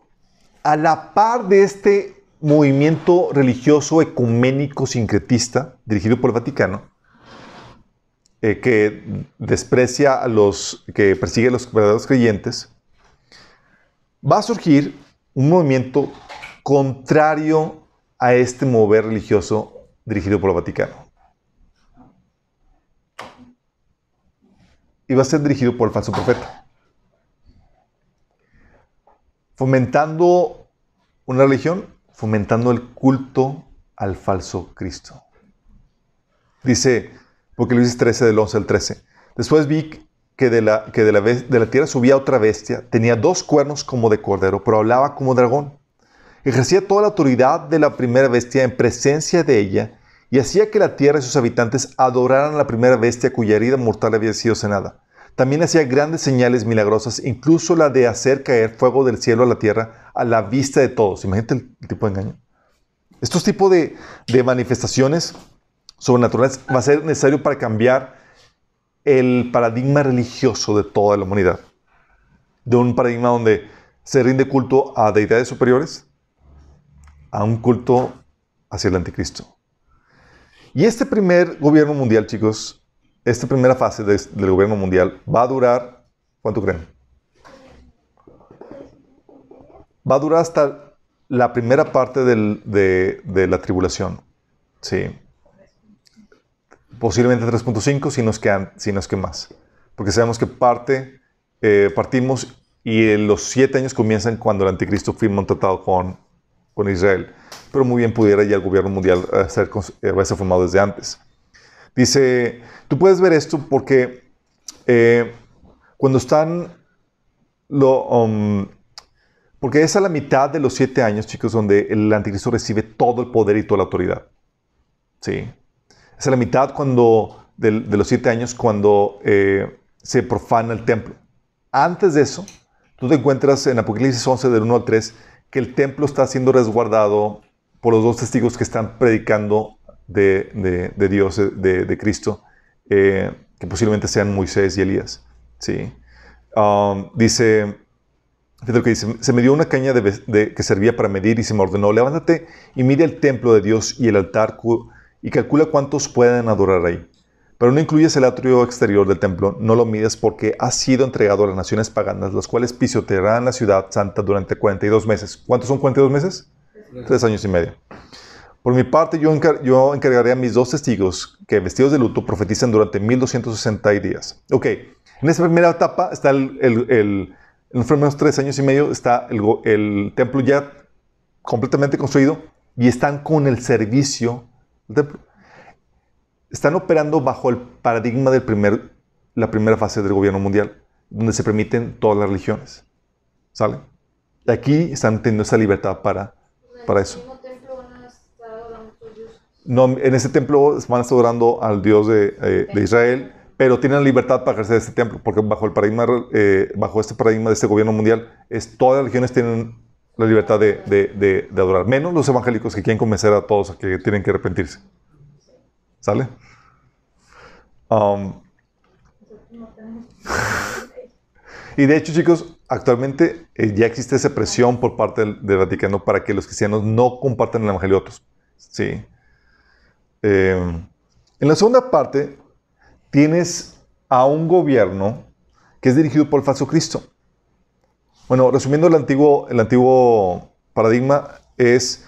a la par de este movimiento religioso ecuménico sincretista dirigido por el Vaticano, eh, que desprecia a los, que persigue a los verdaderos creyentes, va a surgir un movimiento contrario a este mover religioso dirigido por el Vaticano. Y va a ser dirigido por el falso profeta fomentando una religión, fomentando el culto al falso Cristo. Dice porque Luis 13 del 11 al 13. Después vi que, de la, que de, la, de la tierra subía otra bestia, tenía dos cuernos como de cordero, pero hablaba como dragón. Ejercía toda la autoridad de la primera bestia en presencia de ella y hacía que la tierra y sus habitantes adoraran a la primera bestia cuya herida mortal había sido sanada. También hacía grandes señales milagrosas, incluso la de hacer caer fuego del cielo a la tierra a la vista de todos. Imagínate el, tipo de engaño. Estos tipos de, manifestaciones sobrenaturales va a ser necesario para cambiar el paradigma religioso de toda la humanidad. De un paradigma donde se rinde culto a deidades superiores a un culto hacia el anticristo. Y este primer gobierno mundial, chicos, esta primera fase del gobierno mundial va a durar, ¿cuánto creen? Va a durar hasta la primera parte de, la tribulación. Sí. Posiblemente 3.5 si nos quedan, si nos que más. Porque sabemos que parte, eh, partimos y los siete años comienzan cuando el anticristo firma un tratado con, Israel. Pero muy bien pudiera ya el gobierno mundial ser, eh, haberse formado desde antes. Dice, tú puedes ver esto porque eh, cuando están, lo, um, porque es a la mitad de los siete años, chicos, donde el anticristo recibe todo el poder y toda la autoridad. Sí. Es a la mitad cuando, de, los siete años cuando eh, se profana el templo. Antes de eso, tú te encuentras en Apocalipsis 11, del 1 al 3, que el templo está siendo resguardado por los dos testigos que están predicando de, Dios, de, Cristo, eh, que posiblemente sean Moisés y Elías. ¿sí? Um, dice, fíjate lo que dice, se me dio una caña de, de- que servía para medir y se me ordenó, levántate y mide el templo de Dios y el altar y calcula cuántos pueden adorar ahí. Pero no incluyes el atrio exterior del templo, no lo mides porque ha sido entregado a las naciones paganas, las cuales pisotearán la ciudad santa durante 42 meses. ¿Cuántos son 42 meses? Tres años y medio. Por mi parte, yo, encar- yo encargaré a mis dos testigos que, vestidos de luto, profetizan durante 1260 días. Ok, en esta primera etapa está el, el, el- en los primeros tres años y medio está el, el templo ya completamente construido y están con el servicio del templo. Están operando bajo el paradigma de primer, la primera fase del gobierno mundial, donde se permiten todas las religiones. ¿Sale? Y aquí están teniendo esa libertad para, para eso. mismo templo van a estar adorando otros dioses. No, en ese templo van a estar adorando al Dios de, eh, de Israel, pero tienen la libertad para ejercer este templo, porque bajo el paradigma, eh, bajo este paradigma de este gobierno mundial, es, todas las religiones tienen la libertad de, de- de- de adorar, menos los evangélicos que quieren convencer a todos a que tienen que arrepentirse. ¿Sale? Um, y de hecho, chicos, actualmente eh, ya existe esa presión por parte del, del Vaticano para que los cristianos no compartan el evangelio a otros. Sí. Eh, en la segunda parte, tienes a un gobierno que es dirigido por el falso Cristo. Bueno, resumiendo el antiguo, el antiguo paradigma, es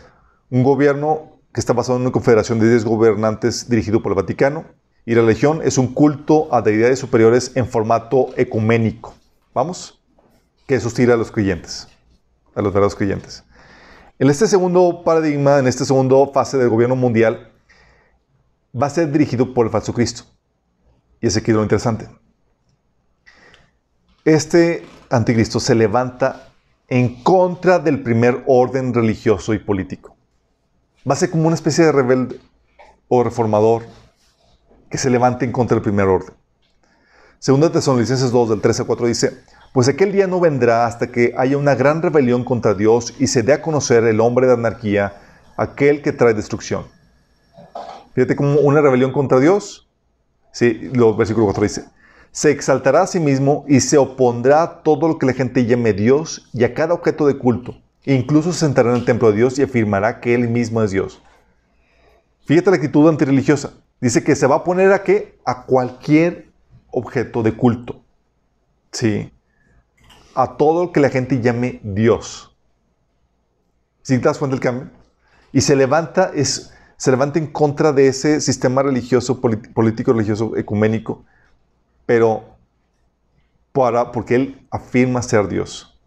un gobierno que está basado en una confederación de 10 gobernantes dirigido por el Vaticano. Y la religión es un culto a deidades superiores en formato ecuménico. ¿Vamos? Que sostiene a los creyentes, a los verdaderos creyentes. En este segundo paradigma, en esta segunda fase del gobierno mundial, va a ser dirigido por el falso Cristo. Y ese aquí es lo interesante. Este anticristo se levanta en contra del primer orden religioso y político. Va a ser como una especie de rebelde o reformador que se levante en contra del primer orden. Segunda Tesalonicenses 2, del 13 a 4 dice, pues aquel día no vendrá hasta que haya una gran rebelión contra Dios y se dé a conocer el hombre de anarquía, aquel que trae destrucción. Fíjate como una rebelión contra Dios. Sí, lo versículo 4 dice, se exaltará a sí mismo y se opondrá a todo lo que la gente llame Dios y a cada objeto de culto. Incluso se sentará en el templo de Dios y afirmará que Él mismo es Dios. Fíjate la actitud antirreligiosa. Dice que se va a poner a qué? A cualquier objeto de culto. Sí. A todo lo que la gente llame Dios. ¿Sí te das cuenta cambio? Y se levanta, es, se levanta en contra de ese sistema religioso, político religioso ecuménico, pero para, porque él afirma ser Dios.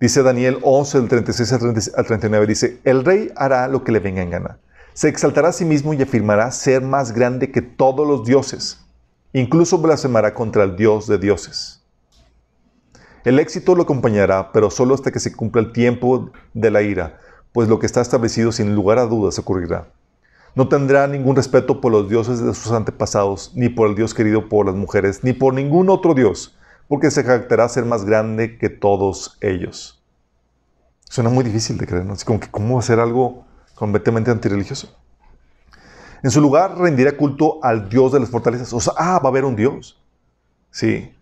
Dice Daniel 11, del 36 al 30 al 39, dice, el rey hará lo que le venga en gana. Se exaltará a sí mismo y afirmará ser más grande que todos los dioses. Incluso blasfemará contra el Dios de dioses. El éxito lo acompañará, pero solo hasta que se cumpla el tiempo de la ira, pues lo que está establecido sin lugar a dudas ocurrirá. No tendrá ningún respeto por los dioses de sus antepasados, ni por el Dios querido por las mujeres, ni por ningún otro Dios, porque se jactará ser más grande que todos ellos. Suena muy difícil de creer, ¿no? Así como que, ¿cómo hacer algo completamente antirreligioso? En su lugar rendirá culto al Dios de las fortalezas. O sea, ah, va a haber un Dios. Sí,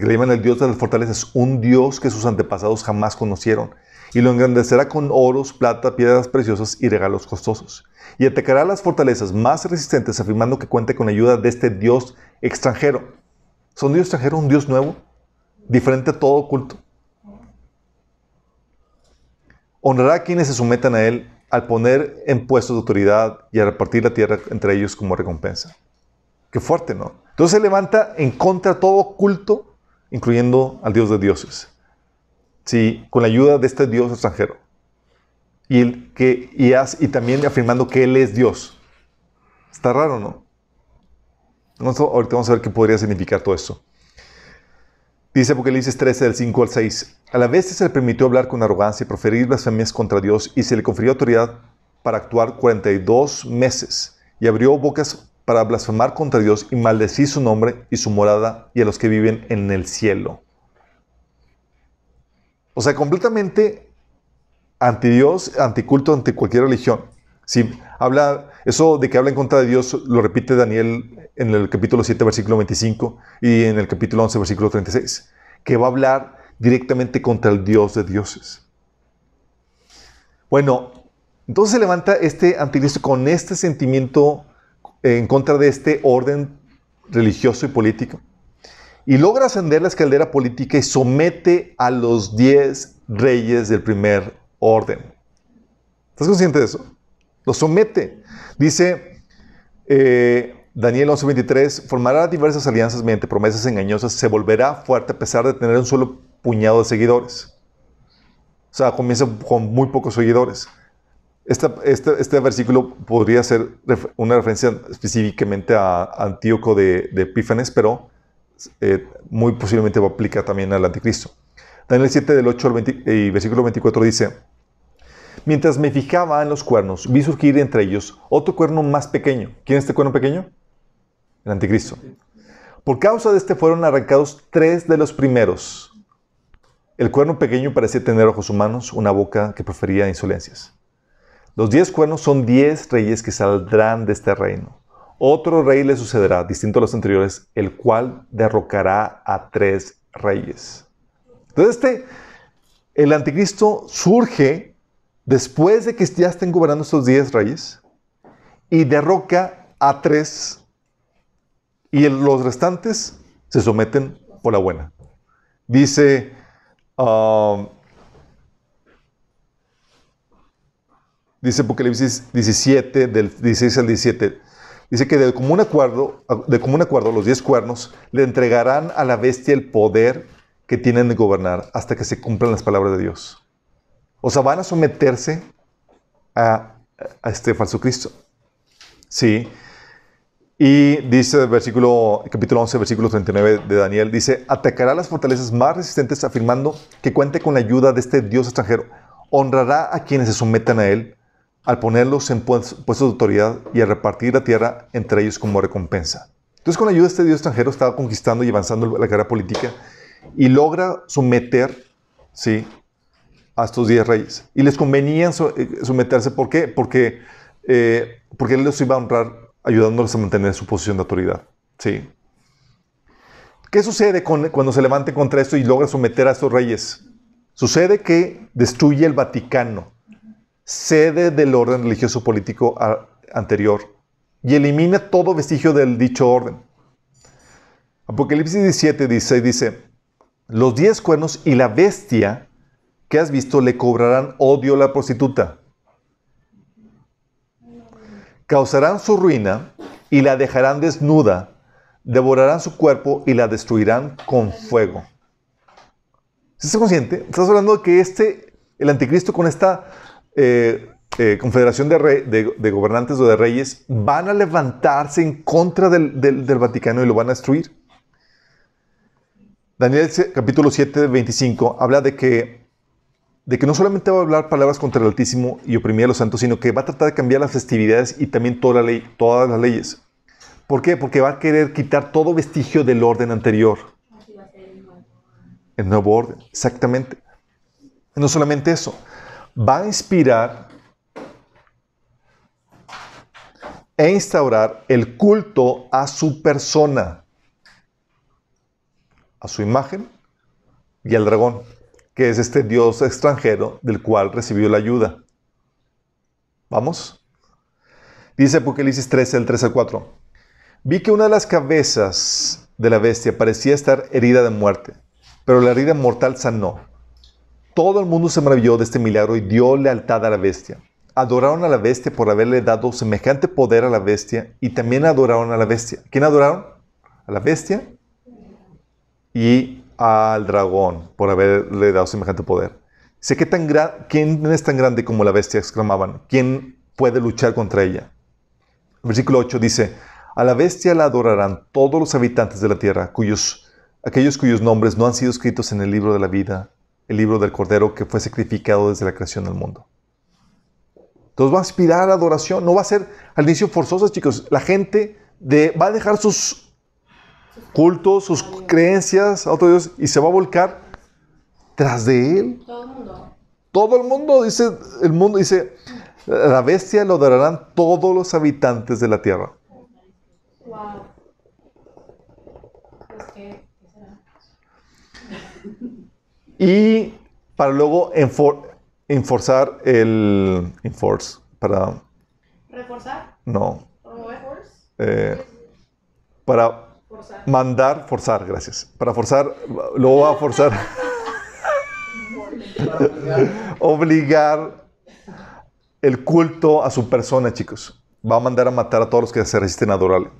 que el Dios de las fortalezas, un Dios que sus antepasados jamás conocieron. Y lo engrandecerá con oros, plata, piedras preciosas y regalos costosos. Y atacará las fortalezas más resistentes afirmando que cuenta con la ayuda de este Dios extranjero. ¿Es un Dios extranjero, un Dios nuevo? Diferente a todo culto. Honrará a quienes se sometan a él al poner en puestos de autoridad y a repartir la tierra entre ellos como recompensa. Qué fuerte, ¿no? Entonces se levanta en contra de todo culto, incluyendo al Dios de dioses. Sí, con la ayuda de este Dios extranjero. Y, el que, y, as- y también afirmando que Él es Dios. Está raro, ¿no? Ahorita vamos a ver qué podría significar todo esto. Dice Apocalipsis 13, del 5 al 6. A la vez se le permitió hablar con arrogancia y proferir blasfemias contra Dios y se le confirió autoridad para actuar 42 meses y abrió bocas para blasfemar contra Dios y maldecir su nombre y su morada y a los que viven en el cielo. O sea, completamente anti Dios, anticulto, ante cualquier religión. Si habla, eso de que habla en contra de Dios lo repite Daniel en el capítulo 7, versículo 25 y en el capítulo 11, versículo 36. que va a hablar directamente contra el Dios de dioses. Bueno, entonces se levanta este anticristo con este sentimiento en contra de este orden religioso y político. Y logra ascender la escalera política y somete a los diez reyes del primer orden. ¿Estás consciente de eso? Los somete. Dice eh, Daniel 11:23, formará diversas alianzas mediante promesas engañosas, se volverá fuerte a pesar de tener un solo puñado de seguidores. O sea, comienza con muy pocos seguidores. Este, este, versículo podría ser una referencia específicamente a Antíoco de, de Epífanes, pero eh, muy posiblemente va a aplicar también al anticristo. Daniel 7 del 8 al 20, y versículo 24 dice, Mientras me fijaba en los cuernos, vi surgir entre ellos otro cuerno más pequeño. ¿Quién es este cuerno pequeño? El anticristo. Por causa de este fueron arrancados tres de los primeros. El cuerno pequeño parecía tener ojos humanos, una boca que prefería insolencias. Los diez cuernos son diez reyes que saldrán de este reino. Otro rey le sucederá, distinto a los anteriores, el cual derrocará a tres reyes. Entonces, este, el anticristo surge después de que ya estén gobernando estos diez reyes y derroca a tres y los restantes se someten por la buena. Dice um, dice Apocalipsis 17, del 16 al 17, dice que de común acuerdo, de común acuerdo los diez cuernos le entregarán a la bestia el poder que tienen de gobernar hasta que se cumplan las palabras de Dios. O sea, van a someterse a, este falso Cristo. Sí. Y dice versículo, capítulo 11, versículo 39 de Daniel, dice, atacará las fortalezas más resistentes afirmando que cuente con la ayuda de este Dios extranjero. Honrará a quienes se sometan a él al ponerlos en puestos de autoridad y a repartir la tierra entre ellos como recompensa. Entonces, con la ayuda de este Dios extranjero, estaba conquistando y avanzando la guerra política y logra someter ¿sí? a estos diez reyes. Y les convenía eh, someterse, ¿por qué? Porque, eh, porque él los iba a honrar ayudándoles a mantener su posición de autoridad. ¿sí? ¿Qué sucede cuando se levante contra esto y logra someter a estos reyes? Sucede que destruye el Vaticano sede del orden religioso político anterior y elimina todo vestigio del dicho orden. Apocalipsis 17, 16 dice, los diez cuernos y la bestia que has visto le cobrarán odio a la prostituta. Causarán su ruina y la dejarán desnuda, devorarán su cuerpo y la destruirán con fuego. ¿Estás consciente? Estás hablando de que este, el anticristo con esta eh, eh, confederación de, gobernantes o de reyes van a levantarse en contra del, Vaticano y lo van a destruir. Daniel capítulo 7, 25 habla de que, de que no solamente va a hablar palabras contra el Altísimo y oprimir a los santos, sino que va a tratar de cambiar las festividades y también toda la ley, todas las leyes. ¿Por qué? Porque va a querer quitar todo vestigio del orden anterior. El nuevo orden, exactamente. No solamente eso, va a inspirar e instaurar el culto a su persona, a su imagen y al dragón, que es este dios extranjero del cual recibió la ayuda. ¿Vamos? Dice Apocalipsis 13, el 3 al 4. Vi que una de las cabezas de la bestia parecía estar herida de muerte, pero la herida mortal sanó todo el mundo se maravilló de este milagro y dio lealtad a la bestia. Adoraron a la bestia por haberle dado semejante poder a la bestia y también adoraron a la bestia. ¿Quién adoraron? A la bestia y al dragón por haberle dado semejante poder. Sé que tan ¿quién es tan grande como la bestia? exclamaban. ¿Quién puede luchar contra ella? versículo 8 dice, a la bestia la adorarán todos los habitantes de la tierra, aquellos cuyos nombres no han sido escritos en el libro de la vida el libro del Cordero que fue sacrificado desde la creación del mundo. Entonces va a inspirar a la adoración, no va a ser al inicio forzosa, chicos. La gente de, va a dejar sus cultos, sus creencias a otro Dios y se va a volcar tras de él. Todo el mundo. Todo el mundo, dice, el mundo dice, la bestia lo adorarán todos los habitantes de la tierra. Wow. Y para luego enfor- enforzar el... Enforce, para... Reforzar. No. Eh, para Forzar. mandar, forzar, gracias. Para forzar, luego va a forzar, obligar el culto a su persona, chicos. Va a mandar a matar a todos los que se resisten a adorarle.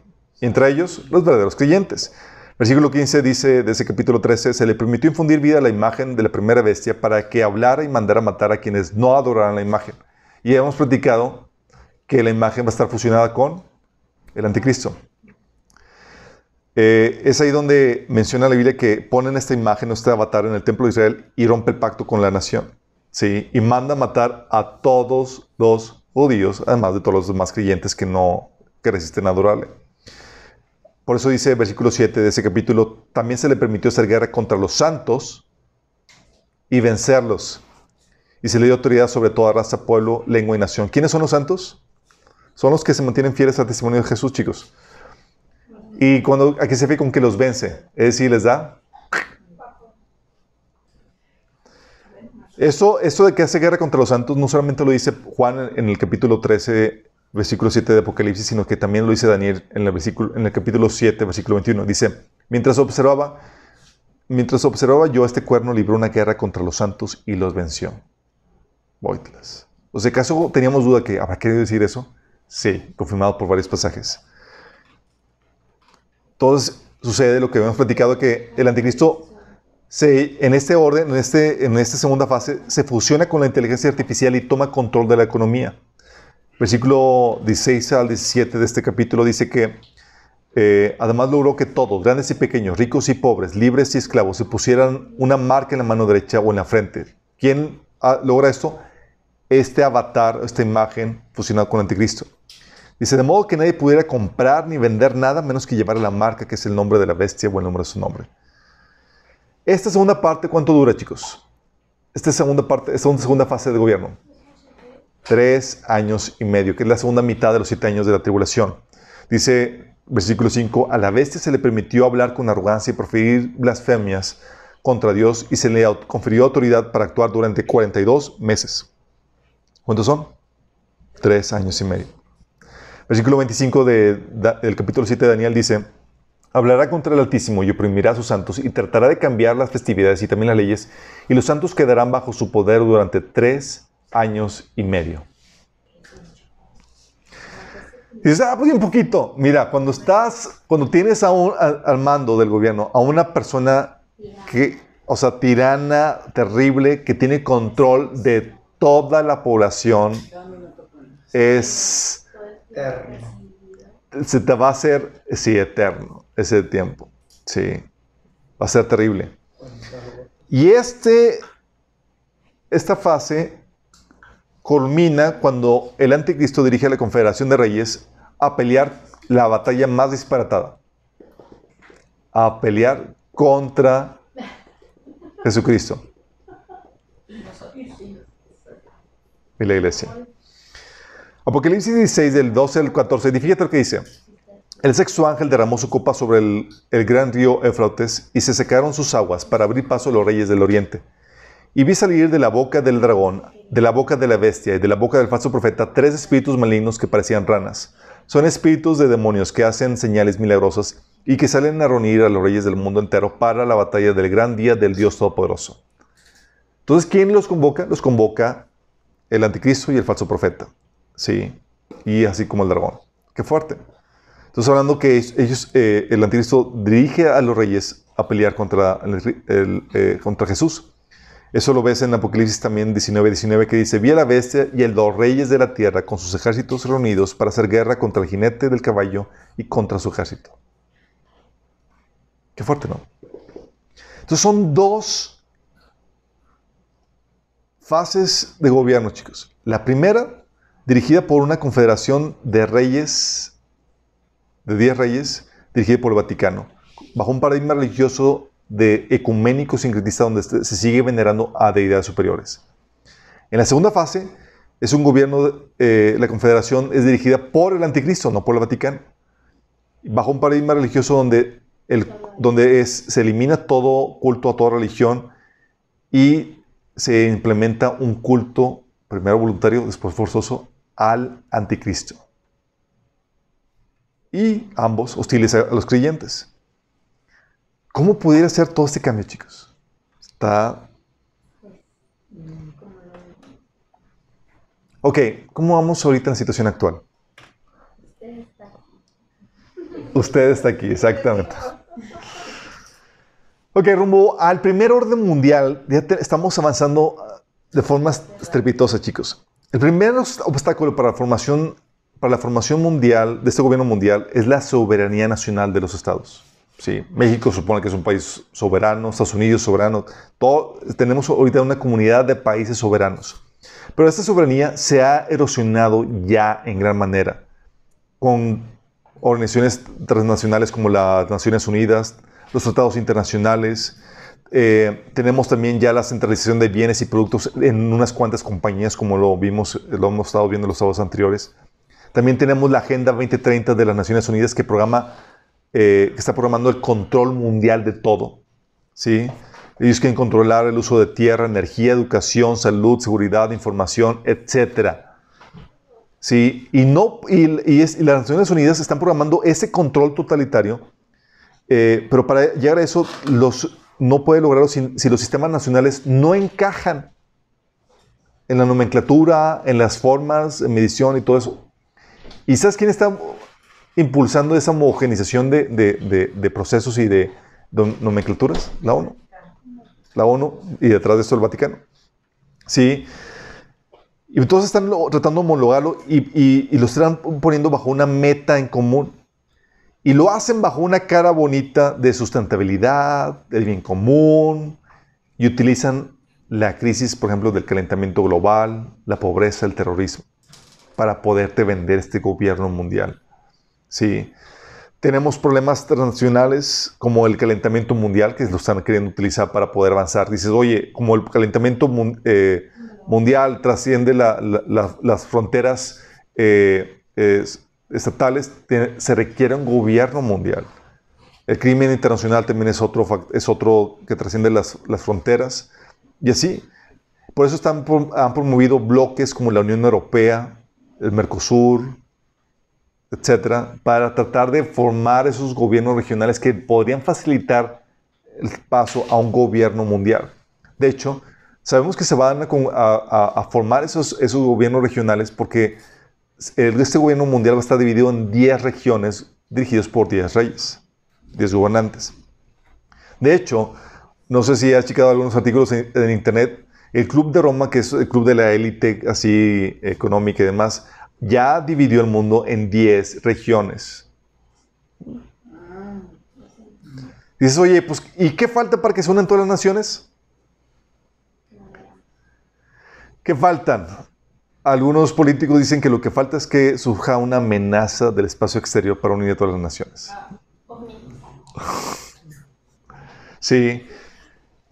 Entre ellos, los verdaderos creyentes. Versículo 15 dice de ese capítulo 13, se le permitió infundir vida a la imagen de la primera bestia para que hablara y mandara matar a quienes no adoraran la imagen. Y hemos platicado que la imagen va a estar fusionada con el anticristo. Eh, es ahí donde menciona la Biblia que ponen esta imagen, este avatar en el templo de Israel y rompe el pacto con la nación. ¿sí? Y manda matar a todos los judíos, además de todos los demás creyentes que no que resisten a adorarle. Por eso dice el versículo 7 de ese capítulo, también se le permitió hacer guerra contra los santos y vencerlos. Y se le dio autoridad sobre toda raza, pueblo, lengua y nación. ¿Quiénes son los santos? Son los que se mantienen fieles al testimonio de Jesús, chicos. Y cuando aquí se ve con que los vence, es decir, les da. Eso, eso de que hace guerra contra los santos no solamente lo dice Juan en el capítulo 13, versículo 7 de Apocalipsis, sino que también lo dice Daniel en el, versículo, en el capítulo 7, versículo 21. Dice, mientras observaba, mientras observaba yo este cuerno libró una guerra contra los santos y los venció. Boitlas. O sea, ¿acaso teníamos duda que habrá querido decir eso? Sí, confirmado por varios pasajes. Entonces sucede lo que hemos platicado, que el anticristo se, en este orden, en, este, en esta segunda fase, se fusiona con la inteligencia artificial y toma control de la economía. Versículo 16 al 17 de este capítulo dice que eh, además logró que todos, grandes y pequeños, ricos y pobres, libres y esclavos, se pusieran una marca en la mano derecha o en la frente. ¿Quién ah, logra esto? Este avatar, esta imagen fusionada con el anticristo. Dice, de modo que nadie pudiera comprar ni vender nada menos que llevar la marca que es el nombre de la bestia o el nombre de su nombre. Esta segunda parte, ¿cuánto dura, chicos? Esta segunda parte, esta segunda fase del gobierno. Tres años y medio, que es la segunda mitad de los siete años de la tribulación. Dice, versículo 5, a la bestia se le permitió hablar con arrogancia y proferir blasfemias contra Dios y se le confirió autoridad para actuar durante 42 meses. ¿Cuántos son? Tres años y medio. Versículo 25 de, del capítulo 7 de Daniel dice, hablará contra el Altísimo y oprimirá a sus santos y tratará de cambiar las festividades y también las leyes, y los santos quedarán bajo su poder durante tres años y medio. Y dices, ah, pues un poquito. Mira, cuando estás, cuando tienes a un, a, al mando del gobierno a una persona que, o sea, tirana, terrible, que tiene control de toda la población, es se te va a hacer, sí, eterno, ese tiempo. Sí, va a ser terrible. Y este, esta fase culmina cuando el anticristo dirige a la Confederación de Reyes a pelear la batalla más disparatada. A pelear contra Jesucristo. Y la iglesia. Apocalipsis 16, del 12 al 14, y fíjate lo que dice. El sexto ángel derramó su copa sobre el, gran río Éufrates y se secaron sus aguas para abrir paso a los reyes del oriente. Y vi salir de la boca del dragón, de la boca de la bestia y de la boca del falso profeta tres espíritus malignos que parecían ranas. Son espíritus de demonios que hacen señales milagrosas y que salen a reunir a los reyes del mundo entero para la batalla del gran día del Dios Todopoderoso. Entonces, ¿quién los convoca? Los convoca el anticristo y el falso profeta. Sí, y así como el dragón. Qué fuerte. Entonces, hablando que ellos, eh, el anticristo dirige a los reyes a pelear contra, eh, contra Jesús. Eso lo ves en Apocalipsis también 19, 19, que dice, vi a la bestia y a los reyes de la tierra con sus ejércitos reunidos para hacer guerra contra el jinete del caballo y contra su ejército. Qué fuerte, ¿no? Entonces son dos fases de gobierno, chicos. La primera dirigida por una confederación de reyes, de 10 reyes, dirigida por el Vaticano, bajo un paradigma religioso de ecuménico sincretista donde se sigue venerando a deidades superiores. En la segunda fase, es un gobierno, eh, la confederación es dirigida por el anticristo, no por el Vaticano, bajo un paradigma religioso donde el, donde se elimina todo culto a toda religión y se implementa un culto, primero voluntario, después forzoso, al anticristo. Y ambos hostiles a los creyentes. ¿Cómo pudiera ser todo este cambio, chicos? Está... Ok, ¿cómo vamos ahorita en la situación actual? Usted está aquí, exactamente. Ok, rumbo al primer orden mundial, ya estamos avanzando ah, de forma estrepitosa, chicos. El primer obstáculo para la formación, para la formación mundial de este gobierno mundial es la soberanía nacional de los estados. Sí, México supone que es un país soberano, Estados Unidos soberano. Todo, tenemos ahorita una comunidad de países soberanos. Pero esta soberanía se ha erosionado ya en gran manera con organizaciones transnacionales como las Naciones Unidas, los tratados internacionales. Eh, tenemos también ya la centralización de bienes y productos en unas cuantas compañías, como lo vimos, lo hemos estado viendo en los sábados anteriores. También tenemos la Agenda 2030 de las Naciones Unidas que, programa, eh, que está programando el control mundial de todo. ¿sí? Ellos quieren controlar el uso de tierra, energía, educación, salud, seguridad, información, etc. ¿Sí? Y, no, y, y, es, y las Naciones Unidas están programando ese control totalitario eh, pero para llegar a eso, los, no puede lograrlo si, los sistemas nacionales no encajan en la nomenclatura, en las formas, en medición y todo eso. ¿Y sabes quién está impulsando esa homogenización de, procesos y de, nomenclaturas? La ONU. La ONU y detrás de esto el Vaticano. Sí. Y entonces están tratando de homologarlo y, y, y lo están poniendo bajo una meta en común. Y lo hacen bajo una cara bonita de sustentabilidad, del bien común, y utilizan la crisis, por ejemplo, del calentamiento global, la pobreza, el terrorismo, para poderte vender este gobierno mundial. Sí. Tenemos problemas transnacionales como el calentamiento mundial, que lo están queriendo utilizar para poder avanzar. Dices, oye, como el calentamiento eh, mundial trasciende las fronteras eh, estatales, se requiere un gobierno mundial. El crimen internacional también es otro, es otro que trasciende las, fronteras. Y así. Por eso están, han promovido bloques como la Unión Europea, el Mercosur, etcétera, para tratar de formar esos gobiernos regionales que podrían facilitar el paso a un gobierno mundial. De hecho, sabemos que se van a, formar esos, esos gobiernos regionales porque este gobierno mundial va a estar dividido en 10 regiones dirigidos por 10 reyes, 10 gobernantes. De hecho, no sé si has checado algunos artículos en, internet, el Club de Roma, que es el club de la élite así económica y demás, ya dividió el mundo en 10 regiones. Dices, oye, pues, ¿y qué falta para que se unan todas las naciones? ¿Qué faltan? Algunos políticos dicen que lo que falta es que surja una amenaza del espacio exterior para unir a todas las naciones. Sí.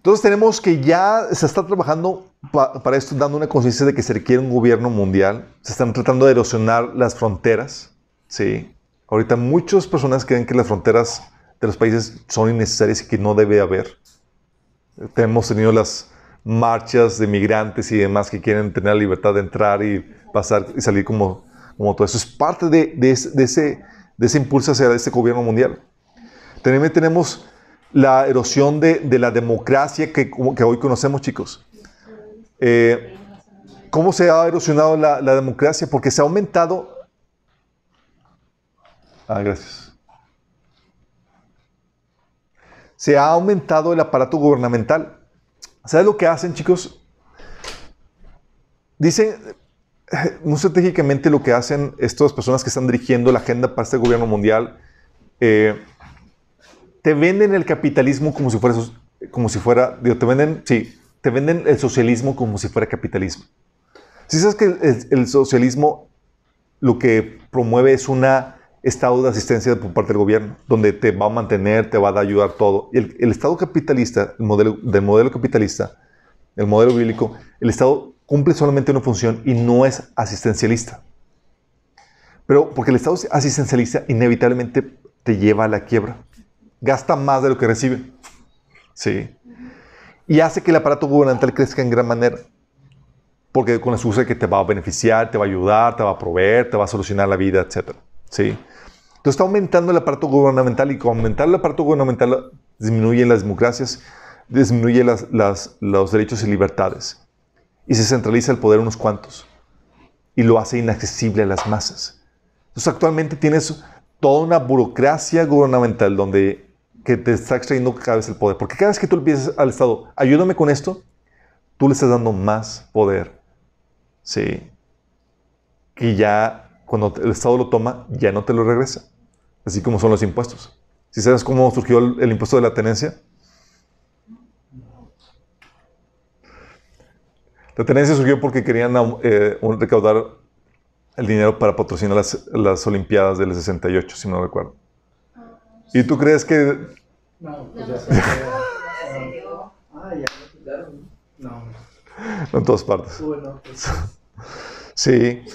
Entonces tenemos que ya se está trabajando para esto, dando una conciencia de que se requiere un gobierno mundial. Se están tratando de erosionar las fronteras. Sí. Ahorita muchas personas creen que las fronteras de los países son innecesarias y que no debe haber. Hemos tenido las marchas de migrantes y demás que quieren tener la libertad de entrar y pasar y salir como, como todo eso. Es parte de, de, ese, de ese impulso hacia este gobierno mundial. También tenemos la erosión de, la democracia que, hoy conocemos, chicos. Eh, ¿Cómo se ha erosionado la, democracia? Porque se ha aumentado... Ah, gracias. Se ha aumentado el aparato gubernamental. ¿Sabes lo que hacen, chicos? Dicen, muy estratégicamente lo que hacen estas personas que están dirigiendo la agenda para este gobierno mundial, eh, te venden el capitalismo como si fuera, como si fuera, digo, te venden, sí, te venden el socialismo como si fuera capitalismo. Si sabes que el, socialismo lo que promueve es un estado de asistencia por parte del gobierno, donde te va a mantener, te va a ayudar todo. el, el estado capitalista, el modelo, del modelo capitalista, el modelo bíblico, el estado cumple solamente una función y no es asistencialista. Pero porque el estado asistencialista inevitablemente te lleva a la quiebra. Gasta más de lo que recibe. ¿Sí? Y hace que el aparato gubernamental crezca en gran manera. Porque con la excusa que te va a beneficiar, te va a ayudar, te va a proveer, te va a solucionar la vida, etc. ¿Sí? Entonces está aumentando el aparato gubernamental y con aumentar el aparato gubernamental disminuyen las democracias, disminuyen los derechos y libertades. Y se centraliza el poder unos cuantos. Y lo hace inaccesible a las masas. Entonces actualmente tienes toda una burocracia gubernamental donde que te está extrayendo cada vez el poder. Porque cada vez que tú le pides al Estado, ayúdame con esto, tú le estás dando más poder. Sí. Que ya cuando el Estado lo toma, ya no te lo regresa. Así como son los impuestos. Si sabes cómo surgió el, impuesto de la tenencia? La tenencia surgió porque querían eh, recaudar el dinero para patrocinar las, las Olimpiadas del 68, si no recuerdo. ¿Y tú crees que.? No, pues ya se Ah, ya No. No en todas partes. Bueno, pues. Sí.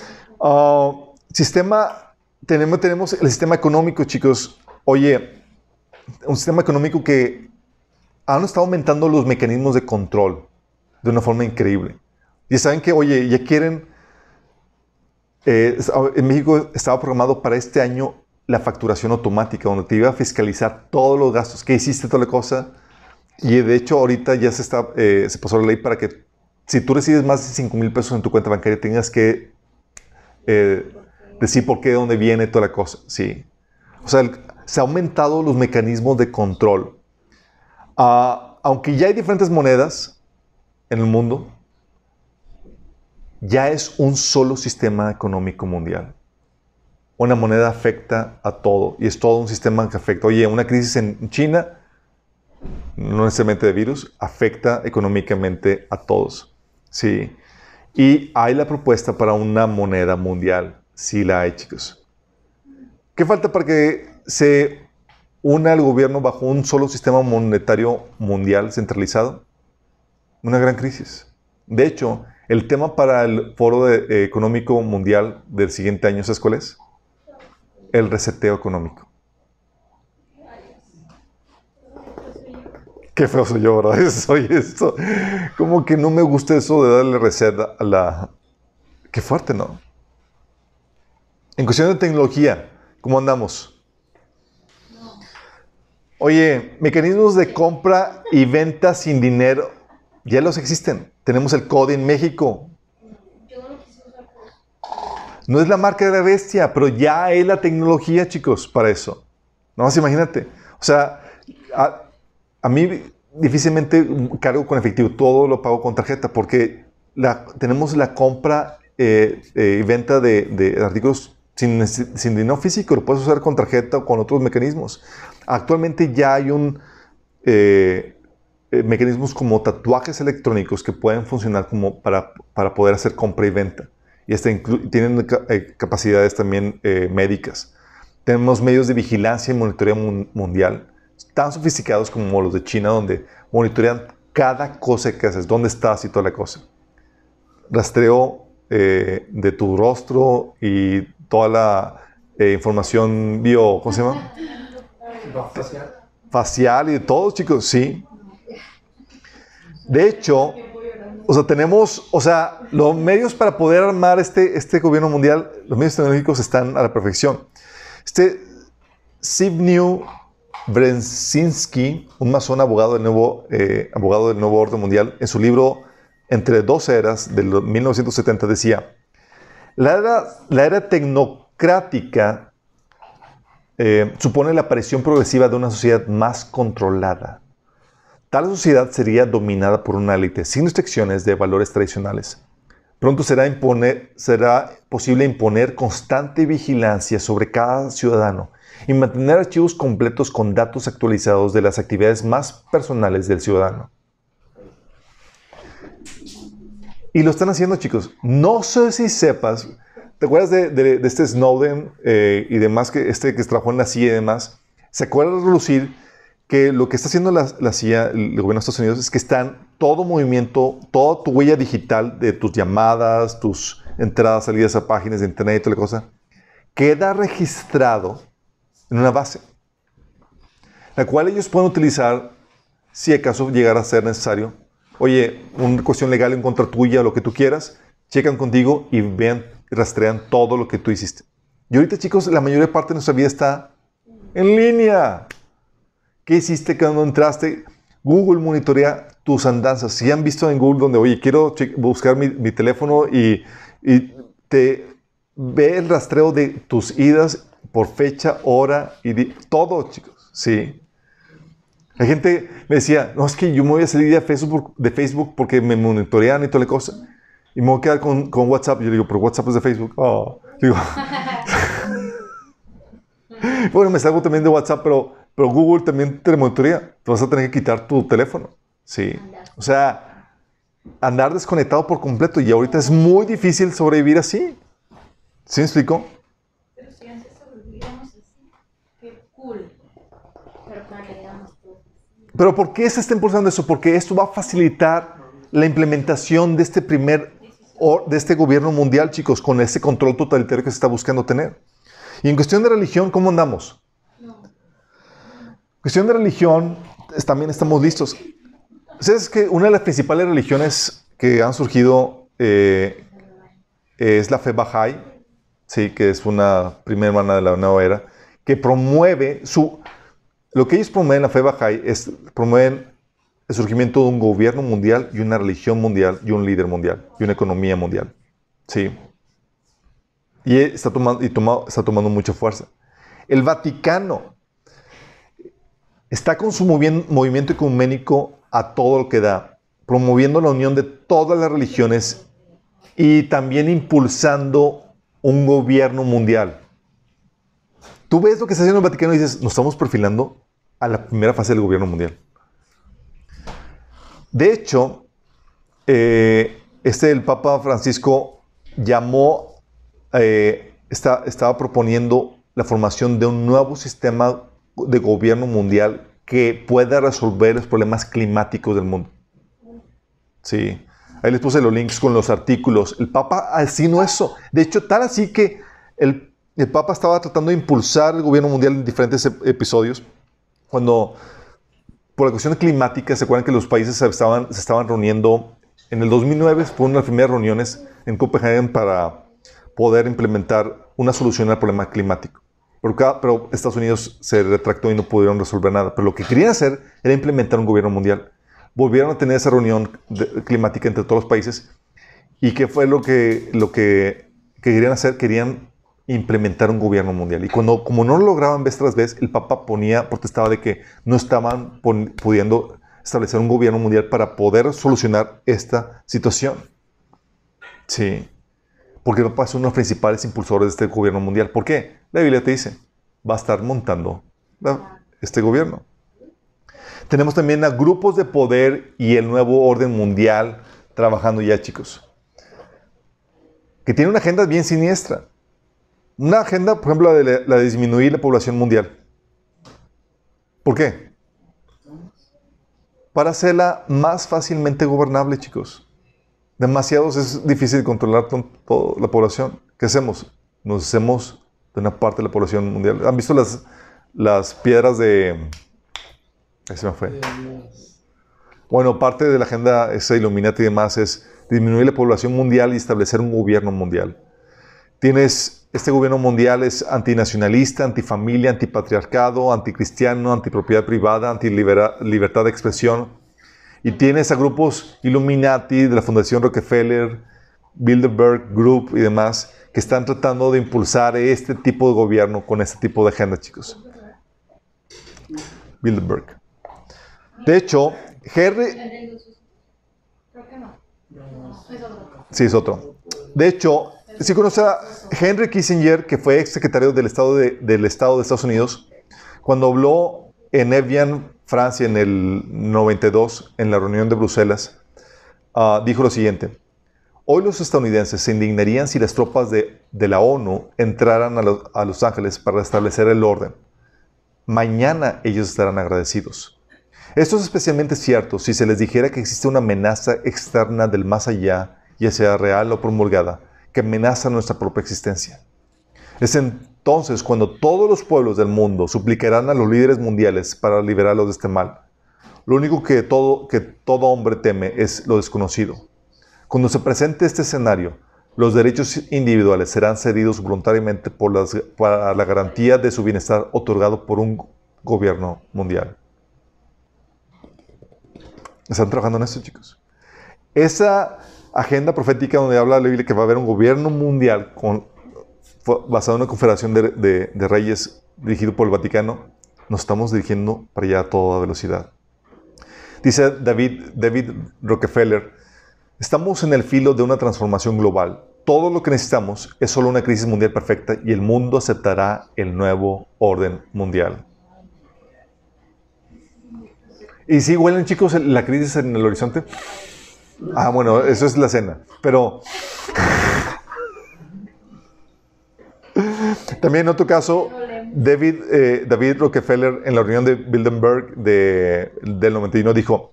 Ah, sistema. Tenemos, tenemos el sistema económico, chicos. Oye, un sistema económico que han estado aumentando los mecanismos de control de una forma increíble. Y saben que, oye, ya quieren. Eh, en México estaba programado para este año la facturación automática, donde te iba a fiscalizar todos los gastos que hiciste, toda la cosa. Y de hecho, ahorita ya se, está, eh, se pasó la ley para que si tú recibes más de 5 mil pesos en tu cuenta bancaria, tengas que eh, decir por qué, de dónde viene toda la cosa. Sí. O sea, se han aumentado los mecanismos de control. Ah, aunque ya hay diferentes monedas en el mundo, ya es un solo sistema económico mundial una moneda afecta a todo y es todo un sistema que afecta. Oye, una crisis en China, no necesariamente de virus, afecta económicamente a todos. Sí. Y hay la propuesta para una moneda mundial. Sí la hay, chicos. ¿Qué falta para que se una el gobierno bajo un solo sistema monetario mundial centralizado? Una gran crisis. De hecho, el tema para el Foro Económico Mundial del siguiente año, ¿sabes cuál es? El reseteo económico. Qué feo soy yo, ¿verdad? Soy esto. Como que no me gusta eso de darle reset a la... Qué fuerte, ¿no? En cuestión de tecnología, ¿cómo andamos? Oye, mecanismos de compra y venta sin dinero, ya los existen. Tenemos el CODE en México, no es la marca de la bestia, pero ya hay la tecnología, chicos, para eso. No más imagínate. O sea, a, mí difícilmente cargo con efectivo, todo lo pago con tarjeta, porque tenemos la compra eh, eh, y venta de, artículos sin, dinero físico, lo puedes usar con tarjeta o con otros mecanismos. Actualmente ya hay un eh, mecanismos como tatuajes electrónicos que pueden funcionar como para poder hacer compra y venta y tienen eh, capacidades también eh, médicas. Tenemos medios de vigilancia y monitoreo mundial tan sofisticados como los de China, donde monitorean cada cosa que haces, dónde estás y toda la cosa. Rastreo eh, de tu rostro y toda la información bio, ¿cómo se llama? Facial. Facial y de todos, chicos, sí. De hecho, o sea, tenemos, o sea, los medios para poder armar este, este gobierno mundial, los medios tecnológicos están a la perfección. Este Zbigniew Brzezinski, un masón abogado del, nuevo, eh, abogado del nuevo orden mundial, en su libro Entre dos eras, del 1970, decía, la era, la era tecnocrática eh, supone la aparición progresiva de una sociedad más controlada Tal sociedad sería dominada por una élite sin restricciones de valores tradicionales. Pronto será, posible imponer constante vigilancia sobre cada ciudadano y mantener archivos completos con datos actualizados de las actividades más personales del ciudadano. Y lo están haciendo, chicos. No sé si sepas, ¿te acuerdas de, este Snowden eh, y demás, que este que trabajó en la CIA y demás? ¿Se acuerda de relucir que lo que está haciendo la, CIA, el gobierno de Estados Unidos, es que están todo movimiento, toda tu huella digital de tus llamadas, tus entradas, salidas a páginas de internet y toda la cosa, queda registrado en una base. la cual ellos pueden utilizar si acaso llegara a ser necesario. Oye, una cuestión legal en contra tuya, lo que tú quieras, checan contigo y rastrean todo lo que tú hiciste. Y ahorita, chicos, la mayor parte de nuestra vida está en línea. ¿Qué hiciste cuando entraste? Google monitorea tus andanzas. Si han visto en Google donde, oye, quiero buscar mi, teléfono y, y, te ve el rastreo de tus idas por fecha, hora y todo, chicos. Sí. La gente me decía, no, es que yo me voy a salir de Facebook, de Facebook porque me monitorean y toda la cosa. Y me voy a quedar con, con WhatsApp. Yo digo, pero WhatsApp es de Facebook. Oh. Digo, bueno, me salgo también de WhatsApp, pero, pero Google también te monitorea. Te vas a tener que quitar tu teléfono. Sí. O sea, andar desconectado por completo. Y ahorita es muy difícil sobrevivir así. ¿Sí me explico? Pero si antes sobrevivíamos así, qué cool. Pero para que. Pero ¿por qué se está impulsando eso? Porque esto va a facilitar la implementación de este primer, de este gobierno mundial, chicos, con ese control totalitario que se está buscando tener. Y en cuestión de religión, ¿cómo andamos? Cuestión de religión, también estamos listos. ¿Sabes que una de las principales religiones que han surgido eh, es la fe Bahá'í? Sí, que es una primera hermana de la nueva era, que promueve su... Lo que ellos promueven, la fe Bahá'í, es promueven el surgimiento de un gobierno mundial y una religión mundial y un líder mundial y una economía mundial. Sí. Y está tomando, y está tomando mucha fuerza. El Vaticano está con su movimiento ecuménico a todo lo que da, promoviendo la unión de todas las religiones y también impulsando un gobierno mundial. Tú ves lo que está haciendo el Vaticano y dices, nos estamos perfilando a la primera fase del gobierno mundial. De hecho, eh, este el Papa Francisco llamó eh, estaba proponiendo la formación de un nuevo sistema de gobierno mundial que pueda resolver los problemas climáticos del mundo. Sí. Ahí les puse los links con los artículos. El Papa así no eso. De hecho, tal así que el, el Papa estaba tratando de impulsar el gobierno mundial en diferentes episodios. Cuando, por la cuestión climática, se acuerdan que los países se estaban, se estaban reuniendo. En el 2009 fue una de las primeras reuniones en Copenhague para poder implementar una solución al problema climático. Pero, Estados Unidos se retractó y no pudieron resolver nada. Pero lo que querían hacer era implementar un gobierno mundial. Volvieron a tener esa reunión climática entre todos los países. ¿Y qué fue lo que, lo que, querían hacer? Querían implementar un gobierno mundial. Y cuando, como no lo lograban vez tras vez, el Papa ponía, protestaba de que no estaban pudiendo establecer un gobierno mundial para poder solucionar esta situación. Sí. Porque no son los principales impulsores de este gobierno mundial. ¿Por qué? La Biblia te dice, va a estar montando este gobierno. Tenemos también a grupos de poder y el nuevo orden mundial trabajando ya, chicos. Que tiene una agenda bien siniestra. Una agenda, por ejemplo, la de, la de disminuir la población mundial. ¿Por qué? Para hacerla más fácilmente gobernable, chicos demasiados es difícil controlar toda la población. ¿Qué hacemos? Nos hacemos de una parte de la población mundial. ¿Han visto las, las piedras de... Ahí se me fue. Bueno, parte de la agenda esa Illuminati y demás es disminuir la población mundial y establecer un gobierno mundial. Tienes, este gobierno mundial es antinacionalista, antifamilia, antipatriarcado, anticristiano, antipropiedad privada, antilibertad de expresión, y tienes a grupos Illuminati de la Fundación Rockefeller, Bilderberg Group y demás que están tratando de impulsar este tipo de gobierno con este tipo de agenda, chicos. Bilderberg. De hecho, Henry... Sí, es otro. De hecho, si conoce a Henry Kissinger, que fue ex secretario del Estado de, del Estado de Estados Unidos, cuando habló en Evian Francia en el 92, en la reunión de Bruselas, ah, dijo lo siguiente. Hoy los estadounidenses se indignarían si las tropas de, la ONU entraran a, Los Ángeles para restablecer el orden. Mañana ellos estarán agradecidos. Esto es especialmente cierto si se les dijera que existe una amenaza externa del más allá, ya sea real o promulgada, que amenaza nuestra propia existencia. Es entonces cuando todos los pueblos del mundo suplicarán a los líderes mundiales para liberarlos de este mal. Lo único que todo, que todo hombre teme es lo desconocido. Cuando se presente este escenario, los derechos individuales serán cedidos voluntariamente para la garantía de su bienestar otorgado por un gobierno mundial. ¿Están trabajando en esto, chicos? Esa agenda profética donde habla la Biblia que va a haber un gobierno mundial basado en una confederación de, reyes dirigido por el Vaticano, nos estamos dirigiendo para allá a toda velocidad. Dice David Rockefeller, estamos en el filo de una transformación global. Todo lo que necesitamos es solo una crisis mundial perfecta y el mundo aceptará el nuevo orden mundial. ¿Y si huelen, chicos, la crisis en el horizonte? Ah, bueno, eso es la cena. Pero también en otro caso, David, eh, David Rockefeller en la reunión de Bilderberg de, del 91 dijo,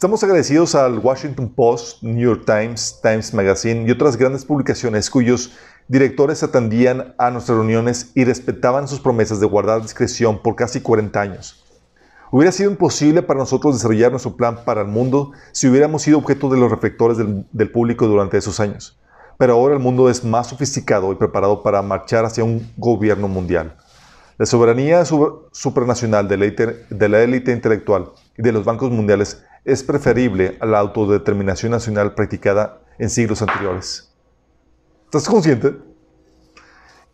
estamos agradecidos al Washington Post, New York Times, Times Magazine y otras grandes publicaciones cuyos directores atendían a nuestras reuniones y respetaban sus promesas de guardar discreción por casi 40 años. Hubiera sido imposible para nosotros desarrollar nuestro plan para el mundo si hubiéramos sido objeto de los reflectores del, público durante esos años. Pero ahora el mundo es más sofisticado y preparado para marchar hacia un gobierno mundial. La soberanía supranacional de la, élite intelectual y de los bancos mundiales es preferible a la autodeterminación nacional practicada en siglos anteriores. ¿Estás consciente?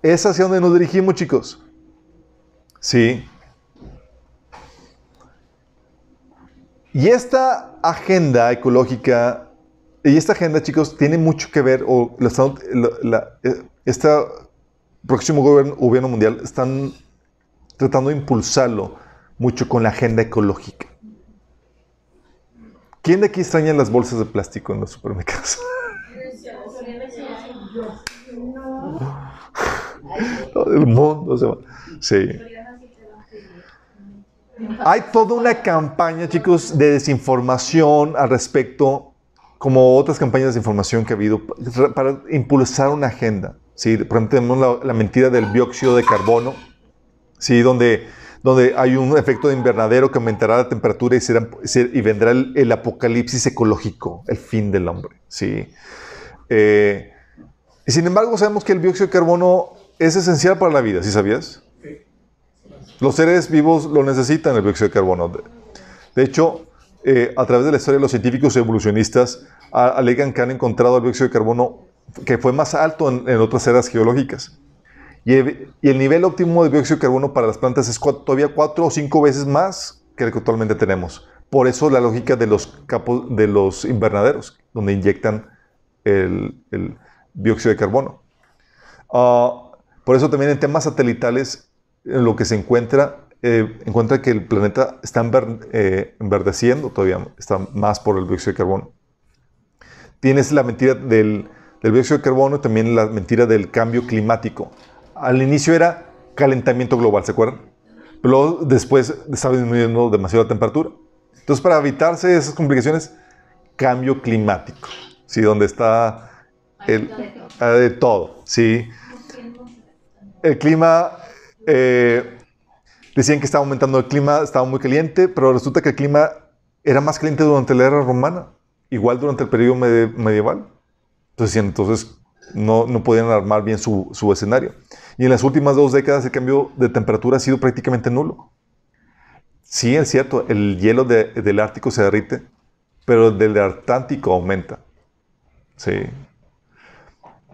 Es hacia donde nos dirigimos, chicos. Sí, Y esta agenda ecológica, y esta agenda, chicos, tiene mucho que ver, o este próximo gobierno, mundial están tratando de impulsarlo mucho con la agenda ecológica. ¿Quién de aquí extraña las bolsas de plástico en los supermercados? El mundo se va. Sí. Hay toda una campaña, chicos, de desinformación al respecto, como otras campañas de desinformación que ha habido, para impulsar una agenda. ¿sí? Por ejemplo, tenemos la, mentira del dióxido de carbono, ¿sí? donde, donde hay un efecto de invernadero que aumentará la temperatura y, será, y vendrá el, apocalipsis ecológico, el fin del hombre. ¿sí? Eh, y sin embargo, sabemos que el dióxido de carbono es esencial para la vida, ¿sí sabías? Los seres vivos lo necesitan, el dióxido de carbono. De hecho, eh, a través de la historia, los científicos evolucionistas alegan que han encontrado el dióxido de carbono que fue más alto en, otras eras geológicas. Y el, nivel óptimo de dióxido de carbono para las plantas es todavía cuatro o cinco veces más que el que actualmente tenemos. Por eso la lógica de los, capos, de los invernaderos, donde inyectan el, dióxido de carbono. Ah, por eso también en temas satelitales en lo que se encuentra, eh, encuentra que el planeta está eh, enverdeciendo todavía, está más por el dióxido de carbono. Tienes la mentira del, del dióxido de carbono y también la mentira del cambio climático. Al inicio era calentamiento global, ¿se acuerdan? Pero después estaba disminuyendo demasiado la temperatura. Entonces, para evitarse esas complicaciones, cambio climático, ¿sí? Donde está el, de todo, ¿sí? El clima eh, decían que estaba aumentando el clima, estaba muy caliente, pero resulta que el clima era más caliente durante la era romana, igual durante el periodo medieval. Entonces, entonces no, no podían armar bien su, su, escenario. Y en las últimas dos décadas el cambio de temperatura ha sido prácticamente nulo. Sí, es cierto, el hielo del Ártico se derrite, pero el del Atlántico aumenta. Sí,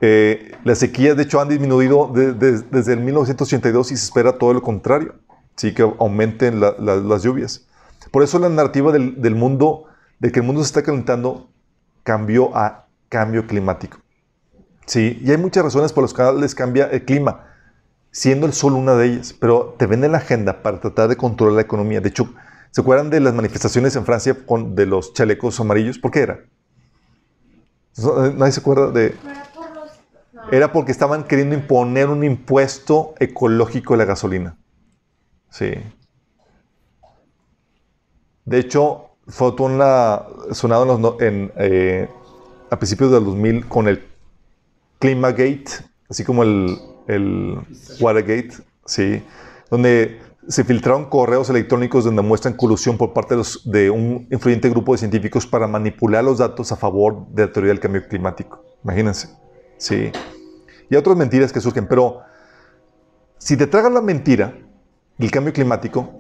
eh, las sequías, de hecho, han disminuido desde el 1982 y se espera todo lo contrario, sí que aumenten las lluvias. Por eso la narrativa del, mundo, de que el mundo se está calentando, cambió a cambio climático. Sí, y hay muchas razones por las cuales cambia el clima, siendo el sol una de ellas, pero te venden la agenda para tratar de controlar la economía. De hecho, ¿se acuerdan de las manifestaciones en Francia con, de los chalecos amarillos? ¿Por qué era? Nadie se acuerda de... Era porque estaban queriendo imponer un impuesto ecológico a la gasolina. Sí. De hecho, fue una, sonado en, eh, a principios del 2000 con el Climagate, así como el, Watergate, ¿sí? donde se filtraron correos electrónicos donde muestran colusión por parte de, un influyente grupo de científicos para manipular los datos a favor de la teoría del cambio climático. Imagínense. Sí. Y otras mentiras que surgen, pero si te tragas la mentira del cambio climático,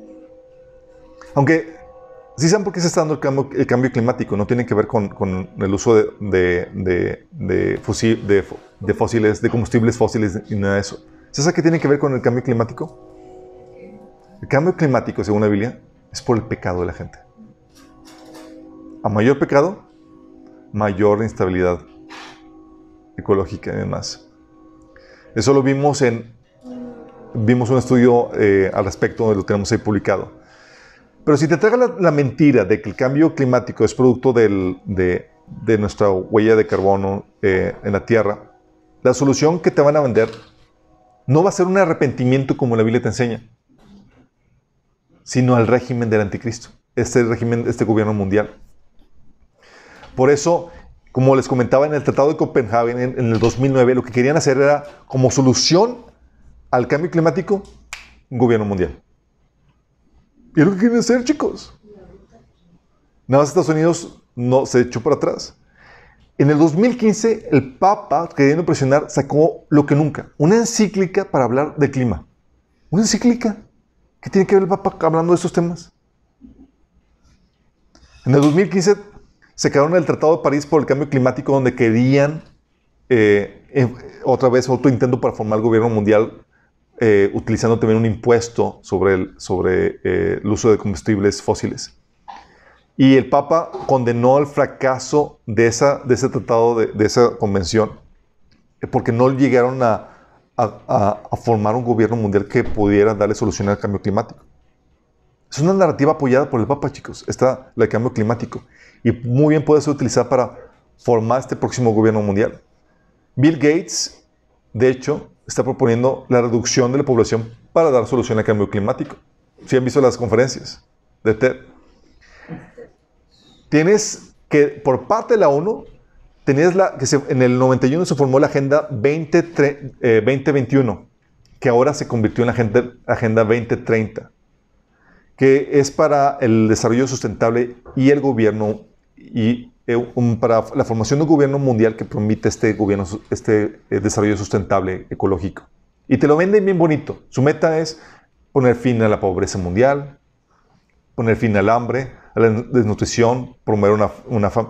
aunque sí saben por qué se está dando el cambio, climático, no tiene que ver con, el uso de, de, de- de fusi- de fósiles, de combustibles fósiles y nada de eso. ¿Sabes qué tiene que ver con el cambio climático? El cambio climático, según la Biblia, es por el pecado de la gente. A mayor pecado, mayor instabilidad ecológica y demás. Eso lo vimos en... Vimos un estudio eh, al respecto, lo tenemos ahí publicado. Pero si te traga la, mentira de que el cambio climático es producto de, de nuestra huella de carbono eh, en la Tierra, la solución que te van a vender no va a ser un arrepentimiento como la Biblia te enseña, sino al régimen del anticristo, este régimen, este gobierno mundial. Por eso, como les comentaba en el Tratado de Copenhague en, el 2009, lo que querían hacer era, como solución al cambio climático, un gobierno mundial. Y es lo que quieren hacer, chicos. Nada más Estados Unidos no se echó para atrás. En el 2015, el Papa, queriendo presionar, sacó lo que nunca, una encíclica para hablar del clima. Una encíclica. ¿Qué tiene que ver el Papa hablando de estos temas? En el 2015 se quedaron el Tratado de París por el cambio climático, donde querían eh, otra vez otro intento para formar el gobierno mundial, eh, utilizando también un impuesto sobre el, eh, el uso de combustibles fósiles. Y el Papa condenó el fracaso de, ese tratado, de, esa convención, eh, porque no llegaron a, formar un gobierno mundial que pudiera darle solución al cambio climático. Es una narrativa apoyada por el Papa, chicos, esta, la del cambio climático. Y muy bien puede ser utilizada para formar este próximo gobierno mundial. Bill Gates, de hecho, está proponiendo la reducción de la población para dar solución al cambio climático. Si han visto las conferencias de TED. Tienes que, por parte de la ONU, tenías la, que se- en el 91 se formó la Agenda 20, tre- eh, 2021, que ahora se convirtió en la Agenda, Agenda 2030, que es para el desarrollo sustentable y el gobierno, y eh, un- para la formación de un gobierno mundial que permite este, gobierno, este eh, desarrollo sustentable ecológico. Y te lo venden bien bonito. Su meta es poner fin a la pobreza mundial, poner fin al hambre, la desnutrición, promover una,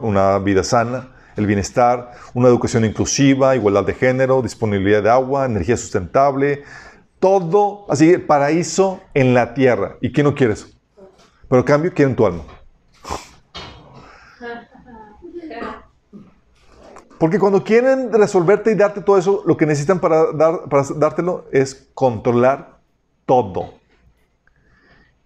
una vida sana, el bienestar, una educación inclusiva, igualdad de género, disponibilidad de agua, energía sustentable, todo, así, el paraíso en la tierra. ¿Y quién no quiere eso? Pero cambio quieren tu alma. Porque cuando quieren resolverte y darte todo eso, lo que necesitan para, dar, para dártelo es controlar todo.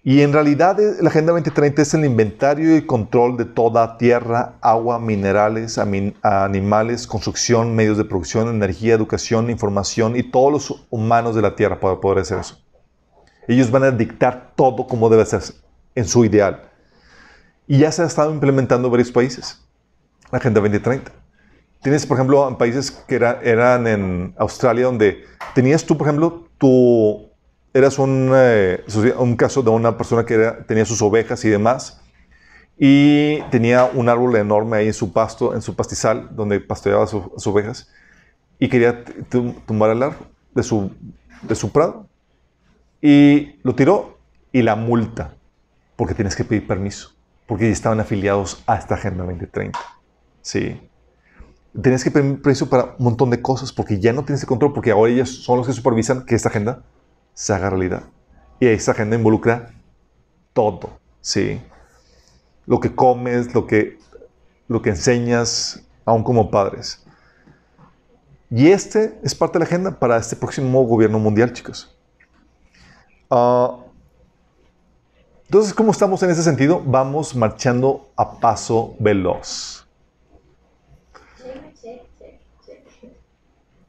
Y en realidad eh, la Agenda 2030 es el inventario y control de toda tierra, agua, minerales, animales, construcción, medios de producción, energía, educación, información y todos los humanos de la tierra para poder hacer eso. Ellos van a dictar todo como debe ser en su ideal. Y ya se ha estado implementando en varios países. La Agenda 2030. Tienes, por ejemplo, en países que era- eran en Australia, donde tenías tú, por ejemplo, tu, eras un, eh, un caso de una persona que era- tenía sus ovejas y demás, y tenía un árbol enorme ahí en su pasto, en su pastizal, donde pastoreaba su- sus ovejas, y quería tumbar el árbol de su, de su prado. Y lo tiró y la multa, porque tienes que pedir permiso, porque ya estaban afiliados a esta Agenda 2030. Sí. Tienes que pedir permiso para un montón de cosas, porque ya no tienes el control, porque ahora ellos son los que supervisan que esta agenda se haga realidad. Y esta agenda involucra todo, ¿sí? Lo que comes, lo que, lo que enseñas, aún como padres. Y este es parte de la agenda para este próximo gobierno mundial, chicos. Ah, entonces, ¿cómo estamos en ese sentido? Vamos marchando a paso veloz.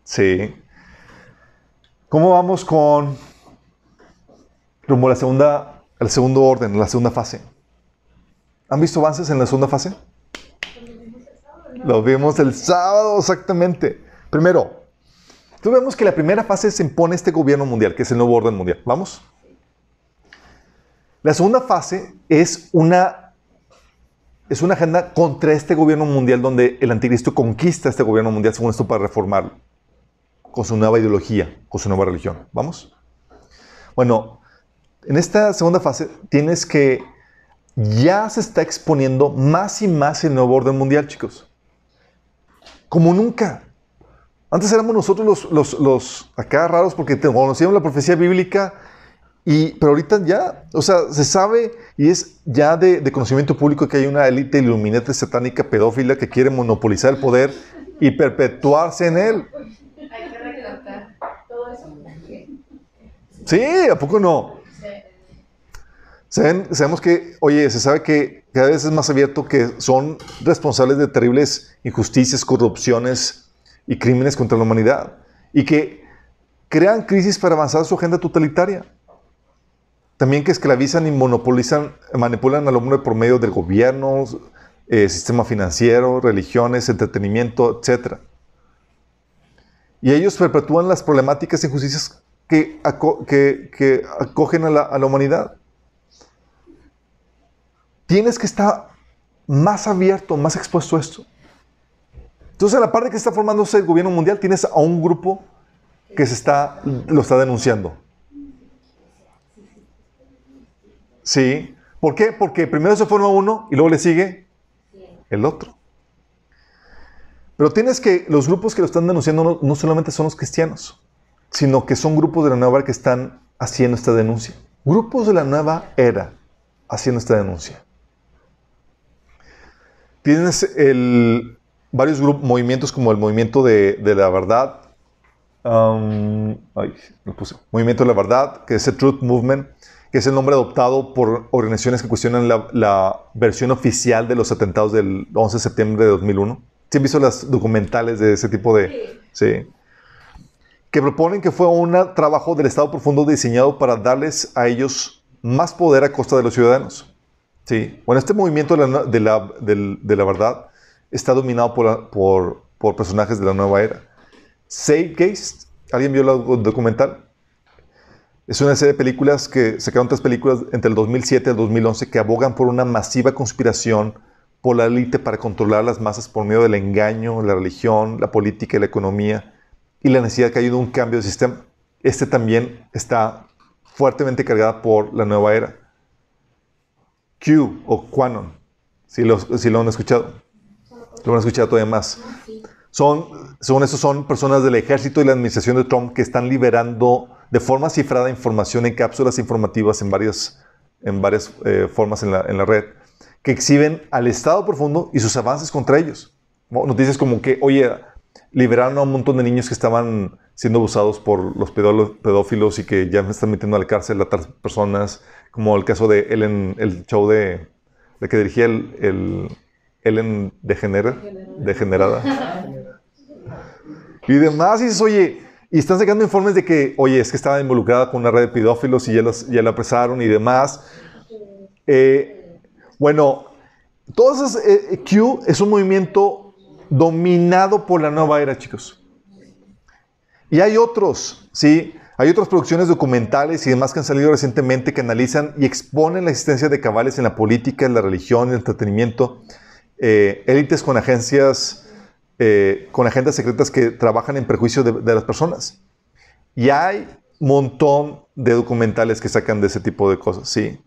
Sí. ¿Cómo vamos con rumbo a la segunda, al segundo orden, la segunda fase? ¿Han visto avances en la segunda fase? Lo vimos el sábado, exactamente. Primero, Entonces vemos que la primera fase se impone este gobierno mundial, que es el nuevo orden mundial. ¿Vamos? La segunda fase es una, es una agenda contra este gobierno mundial donde el anticristo conquista este gobierno mundial, según esto, para reformarlo, con su nueva ideología, con su nueva religión. ¿Vamos? Bueno, en esta segunda fase tienes que ya se está exponiendo más y más el nuevo orden mundial, chicos. Como nunca. Antes éramos nosotros los, los, los acá raros porque conocíamos la profecía bíblica, y, pero ahorita ya, o sea, se sabe y es ya de, de conocimiento público que hay una élite iluminante satánica pedófila que quiere monopolizar el poder y perpetuarse en él. Hay que todo eso. Sí, ¿a poco no? Sabemos que, oye, se sabe que cada vez es más abierto que son responsables de terribles injusticias, corrupciones y crímenes contra la humanidad. Y que crean crisis para avanzar su agenda totalitaria. También que esclavizan y monopolizan, manipulan al hombre por medio del gobierno, eh, sistema financiero, religiones, entretenimiento, etc. Y ellos perpetúan las problemáticas e injusticias que, aco- que- que acogen a la humanidad. Tienes que estar más abierto, más expuesto a esto. Entonces, a la parte que está formándose el gobierno mundial, tienes a un grupo que se está, lo está denunciando. Sí. ¿Por qué? Porque primero se forma uno y luego le sigue el otro. Pero tienes que, los grupos que lo están denunciando no, no solamente son los cristianos, sino que son grupos de la nueva era que están haciendo esta denuncia. Grupos de la nueva era haciendo esta denuncia. Tienes el, varios grupos, movimientos como el movimiento de, de la verdad, um, ay, lo puse, movimiento de la verdad, que es el Truth Movement, que es el nombre adoptado por organizaciones que cuestionan la, la versión oficial de los atentados del 11 de septiembre de 2001. ¿Sí han visto las documentales de ese tipo de...? Sí. Que proponen que fue un trabajo del Estado profundo diseñado para darles a ellos más poder a costa de los ciudadanos. Sí. Bueno, este movimiento de la, de la, del- de la verdad está dominado por, por, por personajes de la nueva era. Zeitgeist, ¿alguien vio el documental? Es una serie de películas que sacaron tres películas entre el 2007 y el 2011 que abogan por una masiva conspiración por la élite para controlar las masas por medio del engaño, la religión, la política y la economía y la necesidad que haya de un cambio de sistema. Este también está fuertemente cargada por la nueva era. Q o Quanon, si lo, si lo han escuchado. Lo han escuchado todavía más. Son, según eso, son personas del ejército y la administración de Trump que están liberando de forma cifrada información en cápsulas informativas en varias, en varias eh, formas en la, en la red, que exhiben al Estado profundo y sus avances contra ellos. ¿No? Noticias como que, oye, liberaron a un montón de niños que estaban siendo abusados por los pedó- pedófilos y que ya están metiendo a la cárcel a otras personas, como el caso de Ellen, el show de, de que dirigía el, el Ellen Degener- Degenerada. Y demás, y dices, oye, y están sacando informes de que, oye, es que estaba involucrada con una red de pedófilos y ya, los- ya la apresaron y demás. Eh, bueno, todo eso es, eh, Q es un movimiento dominado por la nueva era, chicos. Y hay otros, ¿sí? Hay otras producciones documentales y demás que han salido recientemente que analizan y exponen la existencia de cabales en la política, en la religión, en el entretenimiento, eh, élites con agencias, eh, con agendas secretas que trabajan en perjuicio de, las personas. Y hay montón de documentales que sacan de ese tipo de cosas, sí.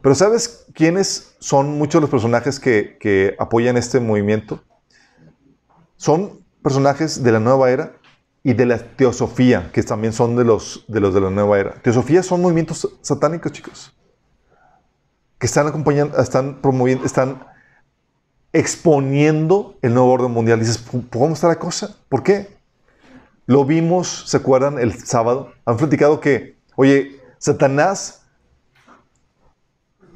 Pero ¿sabes quiénes son muchos los personajes que apoyan este movimiento? Son personajes de la nueva era y de la teosofía, que también son de los de, los de la nueva era. Teosofía son movimientos satánicos, chicos, que están acompañando, están promoviendo, están exponiendo el nuevo orden mundial. Dices, ¿cómo está la cosa? ¿Por qué? Lo vimos, ¿se acuerdan? El sábado. Han platicado que, oye, Satanás,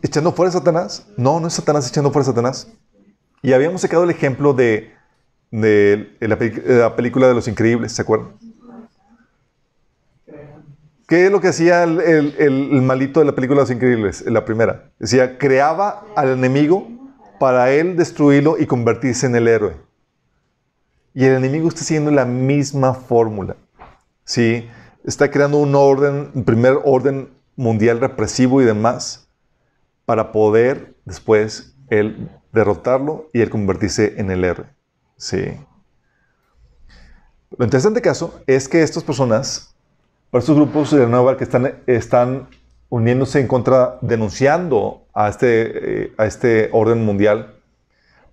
echando fuera a Satanás. No, no es Satanás echando fuera a Satanás. Y habíamos sacado el ejemplo de, de la, película de Los Increíbles, ¿se acuerdan? ¿Qué es lo que hacía el, malito de la película Los Increíbles, la primera? Decía, creaba al enemigo para él destruirlo y convertirse en el héroe. Y el enemigo está siguiendo la misma fórmula. ¿sí? Está creando un orden, un primer orden mundial represivo y demás para poder después él derrotarlo y él convertirse en el R. Sí. Lo interesante caso es que estas personas, para estos grupos de nueva que están, están uniéndose en contra, denunciando a este, eh, a este orden mundial,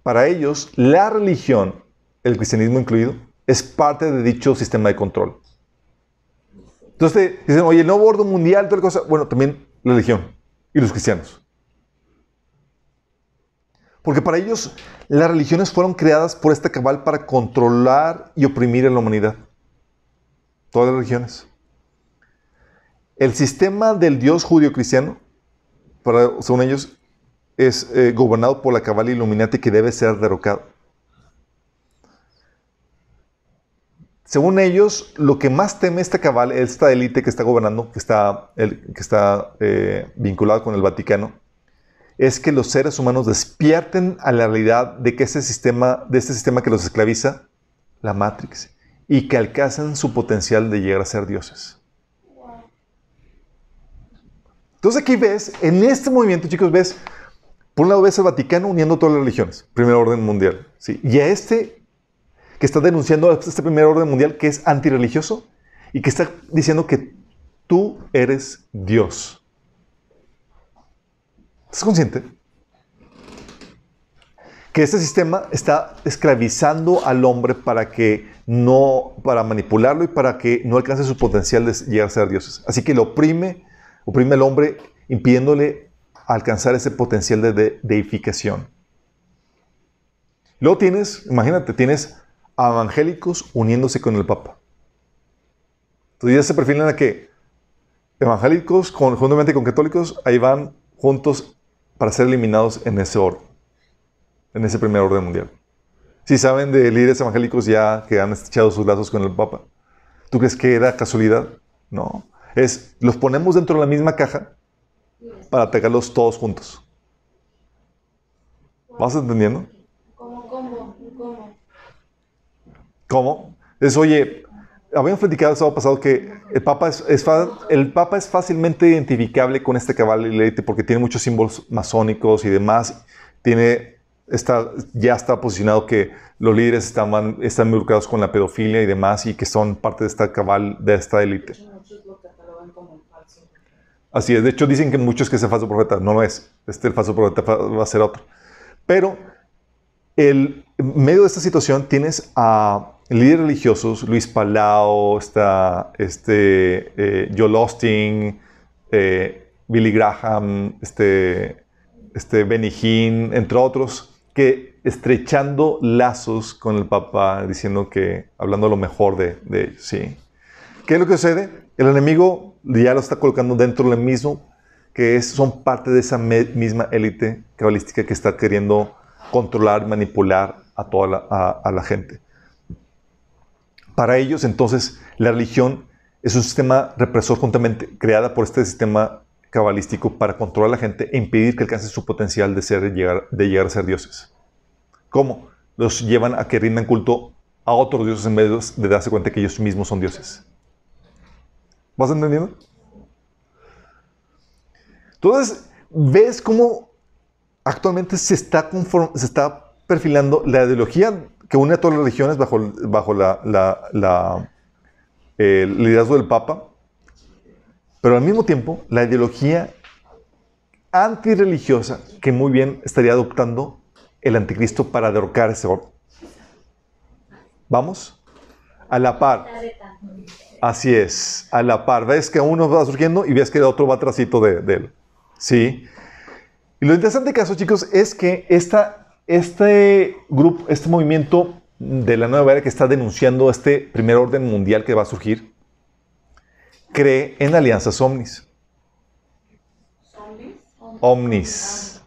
para ellos la religión, el cristianismo incluido, es parte de dicho sistema de control. Entonces dicen, oye, el nuevo orden mundial, tal cosa. Bueno, también la religión y los cristianos. Porque para ellos las religiones fueron creadas por este cabal para controlar y oprimir a la humanidad. Todas las religiones. El sistema del Dios judío-cristiano, según ellos, es eh, gobernado por la cabal iluminati que debe ser derrocado. Según ellos, lo que más teme esta cabal, esta élite que está gobernando, que está, el, eh, vinculada con el Vaticano, es que los seres humanos despierten a la realidad de que ese sistema, de este sistema que los esclaviza, la Matrix, y que alcancen su potencial de llegar a ser dioses. Entonces aquí ves, en este movimiento, chicos, ves, por un lado ves el Vaticano uniendo todas las religiones, primer orden mundial, ¿sí? y a este que está denunciando este primer orden mundial que es antirreligioso y que está diciendo que tú eres Dios. ¿Estás consciente? Que este sistema está esclavizando al hombre para que no, para manipularlo y para que no alcance su potencial de llegar a ser dioses. Así que lo oprime, oprime al hombre, impidiéndole alcanzar ese potencial de, deificación. Luego tienes, imagínate, tienes evangélicos uniéndose con el Papa. Entonces ya se perfilan a que evangélicos conjuntamente con católicos ahí van juntos para ser eliminados en ese orden, en ese primer orden mundial. Si saben de líderes evangélicos ya que han echado sus lazos con el Papa, ¿tú crees que era casualidad? No. Es, los ponemos dentro de la misma caja para atacarlos todos juntos. ¿Vas entendiendo? ¿Cómo, cómo, cómo? ¿Cómo? Es, oye, habíamos platicado el sábado pasado que el Papa es, el Papa es fácilmente identificable con este cabal porque tiene muchos símbolos masónicos y demás. Tiene, está, ya está posicionado que los líderes están, están involucrados con la pedofilia y demás y que son parte de esta cabal, de esta élite. Así es. De hecho, dicen que muchos que es el falso profeta. No lo es. Este el falso profeta va a ser otro. Pero el, en medio de esta situación tienes a líderes religiosos, Luis Palau, está este, eh, Joel Austin, eh, Billy Graham, este, este Benny Hinn, entre otros, que estrechando lazos con el Papa, diciendo que, hablando lo mejor de, ellos, ¿sí? ¿Qué es lo que sucede? El enemigo ya lo está colocando dentro del mismo, que es, son parte de esa misma élite cabalística que está queriendo controlar, manipular a toda a la gente. Para ellos, entonces, la religión es un sistema represor juntamente creada por este sistema cabalístico para controlar a la gente e impedir que alcance su potencial de, ser, llegar, de llegar a ser dioses. ¿Cómo? Los llevan a que rindan culto a otros dioses en vez de darse cuenta que ellos mismos son dioses. ¿Vas entendiendo? Entonces, ves cómo actualmente se está, se está perfilando la ideología que une a todas las religiones bajo, bajo la, el liderazgo del Papa, pero al mismo tiempo la ideología antirreligiosa que muy bien estaría adoptando el anticristo para derrocar ese orden. ¿Vamos? A la par. Así es, a la par. Ves que uno va surgiendo y ves que el otro va atrásito de, de él. ¿Sí? Y lo interesante caso, chicos, es que esta este grupo, este movimiento de la nueva era que está denunciando este primer orden mundial que va a surgir, cree en alianzas omnis. Omnis.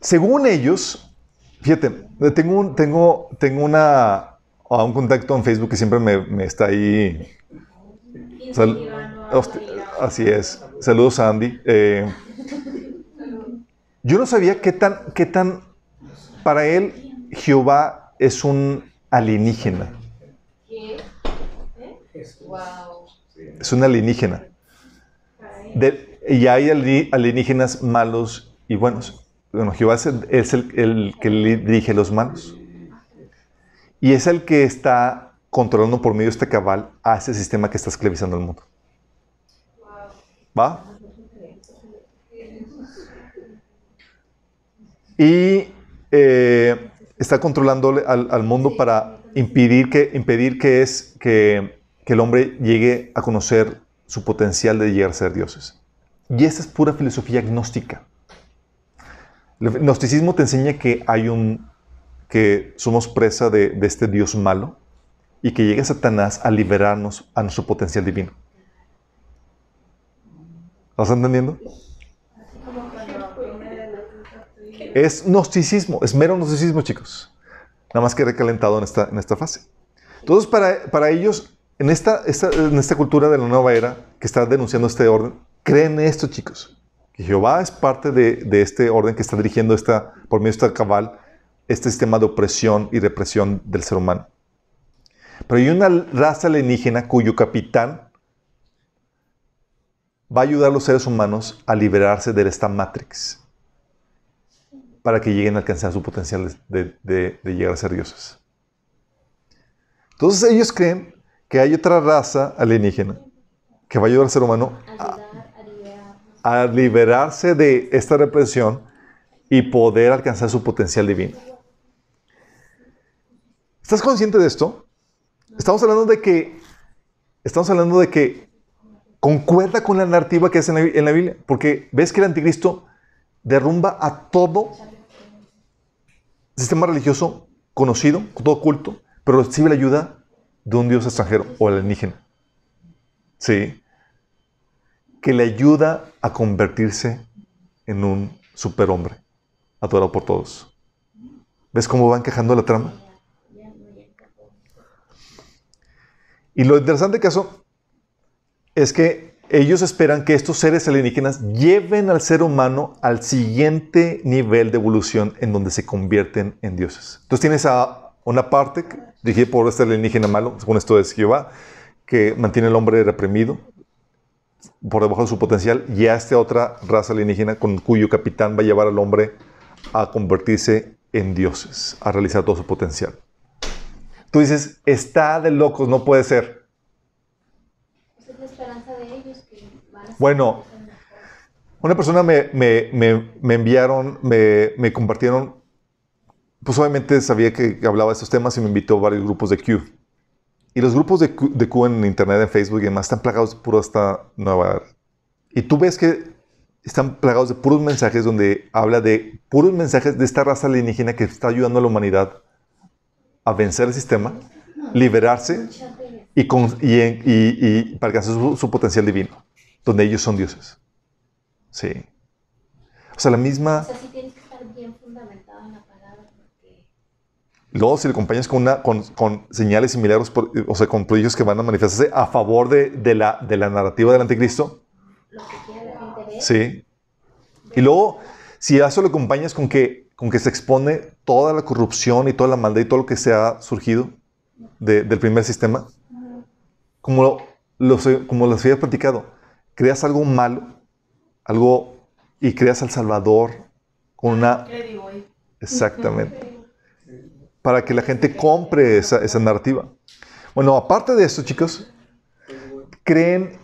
Según ellos, fíjate, tengo un, tengo, tengo una, un contacto en Facebook que siempre me, está ahí. así es. Saludos, Andy. Eh, yo no sabía qué tan, qué tan, para él Jehová es un alienígena. Es una alienígena. Y hay ali- alienígenas malos y buenos. Bueno, Jehová es, el, que dirige los malos. Y es el que está controlando por medio de este cabal a ese sistema que está esclavizando el mundo. ¿Va? Y eh, está controlando al, al mundo para impedir que, impedir que, es, que, que el hombre llegue a conocer su potencial de llegar a ser dioses. Y esa es pura filosofía gnóstica. El gnosticismo te enseña que hay un que somos presa de, de este Dios malo y que llega Satanás a liberarnos a nuestro potencial divino. ¿Lo estás entendiendo? Es gnosticismo, es mero gnosticismo, chicos. Nada más que recalentado en esta, en esta fase. Entonces, para, para ellos, en esta, esta- en esta cultura de la nueva era que está denunciando este orden, creen esto, chicos. Que Jehová es parte de, de este orden que está dirigiendo esta, por medio de esta cabal, este sistema de opresión y represión del ser humano. Pero hay una raza alienígena cuyo capitán va a ayudar a los seres humanos a liberarse de esta matrix para que lleguen a alcanzar su potencial de, llegar a ser dioses. Entonces ellos creen que hay otra raza alienígena que va a ayudar al ser humano a, liberarse de esta represión y poder alcanzar su potencial divino. ¿Estás consciente de esto? Estamos hablando de que estamos hablando de que concuerda con la narrativa que la, en la Biblia, porque ves que el anticristo derrumba a todo sistema religioso conocido, todo culto, pero recibe la ayuda de un dios extranjero o alienígena. Sí. Que le ayuda a convertirse en un superhombre, adorado por todos. ¿Ves cómo va encajando la trama? Y lo interesante caso es que ellos esperan que estos seres alienígenas lleven al ser humano al siguiente nivel de evolución en donde se convierten en dioses. Entonces tienes a una parte dirigida por este alienígena malo, según esto es Jehová, que mantiene al hombre reprimido por debajo de su potencial, y a esta otra raza alienígena con cuyo capitán va a llevar al hombre a convertirse en dioses, a realizar todo su potencial. Tú dices, está de locos, no puede ser. Esa es la esperanza de ellos que van a ser Bueno, Una persona me, me- me- me enviaron, me, compartieron, pues obviamente sabía que hablaba de estos temas y me invitó a varios grupos de Q. Y los grupos de Q, en internet, en Facebook y demás, están plagados de pura esta nueva. Y tú ves que están plagados de puros mensajes donde habla de puros mensajes de esta raza alienígena que está ayudando a la humanidad a vencer el sistema, liberarse y, con- y, y- y para alcanzar su, su potencial divino, donde ellos son dioses. Sí. O sea, la misma... O sea, sí tienes que estar bien fundamentado en la palabra porque Luego, si le acompañas con, una, con, con señales y milagros, por- o sea, con prodigios que van a manifestarse a favor de, de la, de la narrativa del anticristo, lo que quiere la gente ver. sí. Y luego, si a eso le acompañas con que, con que se expone toda la corrupción y toda la maldad y todo lo que se ha surgido de- del primer sistema, como, lo, los- como les había platicado, creas algo malo, algo, y creas al Salvador con una... Exactamente. Para que la gente compre esa, esa narrativa. Bueno, aparte de esto, chicos, creen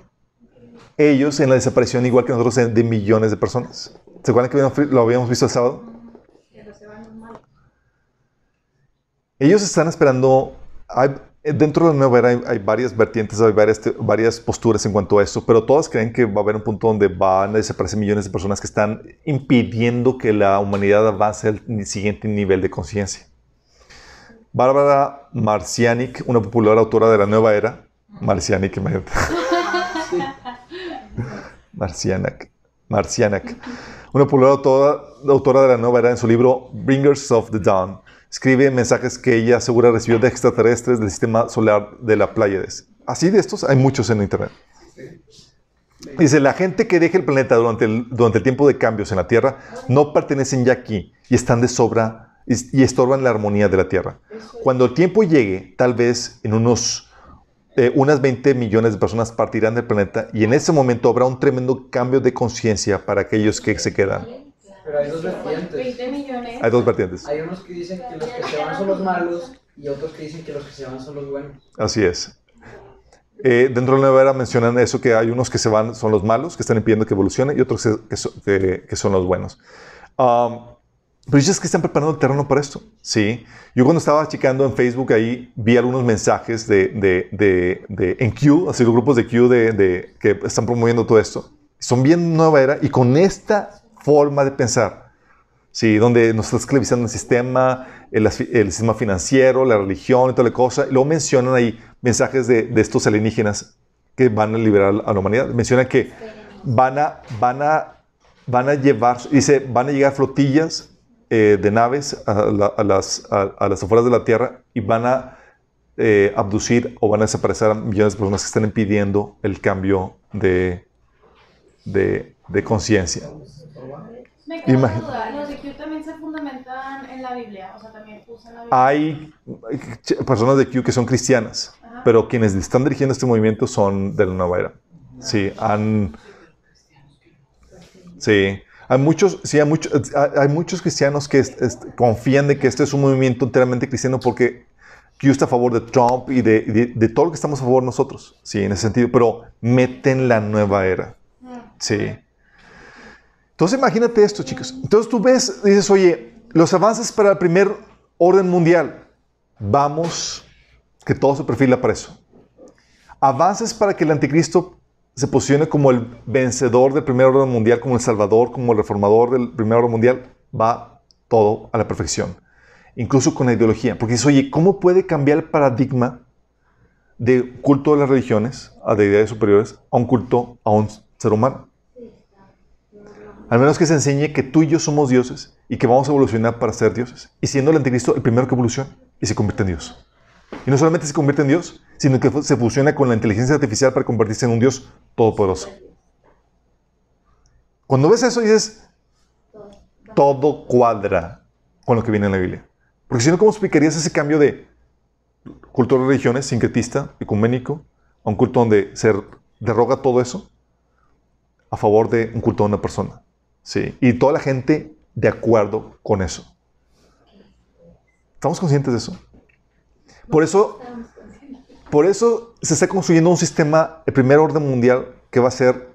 ellos en la desaparición igual que nosotros de- millones de personas. ¿Se acuerdan que lo habíamos visto el sábado? Ellos están esperando, dentro de la nueva era hay, hay varias vertientes, hay varias, varias posturas en cuanto a esto, pero todas creen que va a haber un punto donde van a desaparecer millones de personas que están impidiendo que la humanidad avance al siguiente nivel de conciencia. Bárbara Marcianic, una popular autora de la nueva era, Marcianic, imagínate. Marcianac, Marcianac, una popular autora, autora de la nueva era en su libro Bringers of the Dawn, escribe mensajes que ella asegura recibió de extraterrestres del sistema solar de la Pleiades. Así de estos hay muchos en internet. Dice, la gente que deje el planeta durante el, durante el tiempo de cambios en la Tierra no pertenecen ya aquí y están de sobra y, y estorban la armonía de la tierra. Cuando el tiempo llegue, tal vez en unos eh, unas 20 millones de personas partirán del planeta y en ese momento habrá un tremendo cambio de conciencia para aquellos que se quedan. Pero hay dos vertientes. 20 millones. Hay dos vertientes. Hay unos que dicen que los que se van son los malos y otros que dicen que los que se van son los buenos. Así es. Eh, dentro de la nueva era mencionan eso, que hay unos que se van, son los malos, que están impidiendo que evolucione, y otros que, que so- que- que son los buenos. Um, pero dices que están preparando el terreno para esto. Sí. Yo cuando estaba checando en Facebook ahí, vi algunos mensajes de, de, de, de- en Q, así los grupos de Q de, de- que están promoviendo todo esto. Son bien nueva era y con esta forma de pensar, Sí, donde nos está esclavizando el sistema, el, el sistema financiero, la religión y toda la cosa. Y luego mencionan ahí mensajes de, de estos alienígenas que van a liberar a la humanidad. Mencionan que van a, van a, van a llevar, dice, van a llegar flotillas eh, de naves a, la- a las, a, a las afueras de la Tierra y van a eh, abducir o van a desaparecer a millones de personas que están impidiendo el cambio de, de, de conciencia. Me queda duda. Los de Q también se fundamentan en la Biblia. O sea, también usan la Biblia. Hay personas de Q que son cristianas, Ajá. pero quienes están dirigiendo este movimiento son de la nueva era. Sí, han... Sí, hay muchos, sí, hay muchos, hay muchos cristianos que est- est- confían de que este es un movimiento enteramente cristiano porque Q está a favor de Trump y de, de- de todo lo que estamos a favor nosotros, sí, en ese sentido, pero meten la nueva era. Mm. Sí. Entonces imagínate esto, chicos. Entonces tú ves, dices, oye, los avances para el primer orden mundial, vamos, que todo se perfila para eso. Avances para que el anticristo se posicione como el vencedor del primer orden mundial, como el salvador, como el reformador del primer orden mundial, va todo a la perfección. Incluso con la ideología. Porque dices, oye, ¿cómo puede cambiar el paradigma de culto a las religiones, a deidades superiores, a un culto a un ser humano? Al menos que se enseñe que tú y yo somos dioses y que vamos a evolucionar para ser dioses. Y siendo el anticristo el primero que evoluciona y se convierte en Dios. Y no solamente se convierte en Dios, sino que se fusiona con la inteligencia artificial para convertirse en un Dios todopoderoso. Cuando ves eso dices, todo cuadra con lo que viene en la Biblia. Porque si no, ¿cómo explicarías ese cambio de culto de religiones, sincretista, ecuménico, a un culto donde se derroga todo eso a favor de un culto de una persona? Sí. Y toda la gente de acuerdo con eso. ¿Estamos conscientes de eso? Por eso, por eso se está construyendo un sistema, el primer orden mundial, que va a ser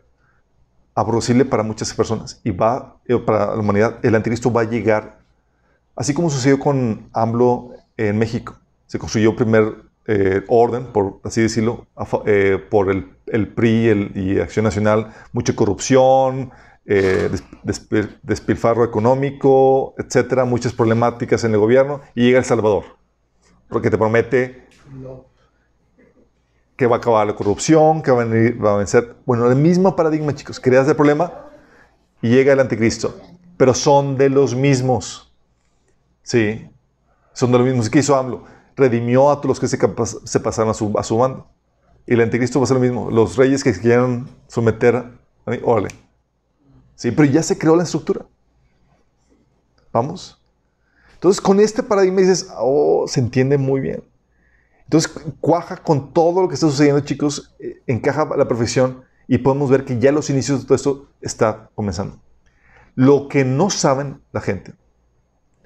aborrecible para muchas personas y va, eh, para la humanidad, el anticristo va a llegar, así como sucedió con AMLO en México. Se construyó primer eh, orden, por así decirlo, eh, por el, el PRI el- y Acción Nacional, mucha corrupción, eh, des- despil- despilfarro económico, etcétera, muchas problemáticas en el gobierno, y llega El Salvador, porque te promete que va a acabar la corrupción, que va a, venir- va a vencer. Bueno, el mismo paradigma, chicos. Creas el problema y llega el anticristo. Pero son de los mismos. Sí. Son de los mismos. ¿Qué hizo AMLO? Redimió a todos los que se, pasaron a su, a su bando. Y el anticristo va a ser lo mismo. Los reyes que quieran someter a mí, órale. Sí, pero ya se creó la estructura. ¿Vamos? Entonces, con este paradigma dices, oh, se entiende muy bien. Entonces, cuaja con todo lo que está sucediendo, chicos, eh, encaja a la perfección y podemos ver que ya los inicios de todo esto está comenzando. Lo que no saben la gente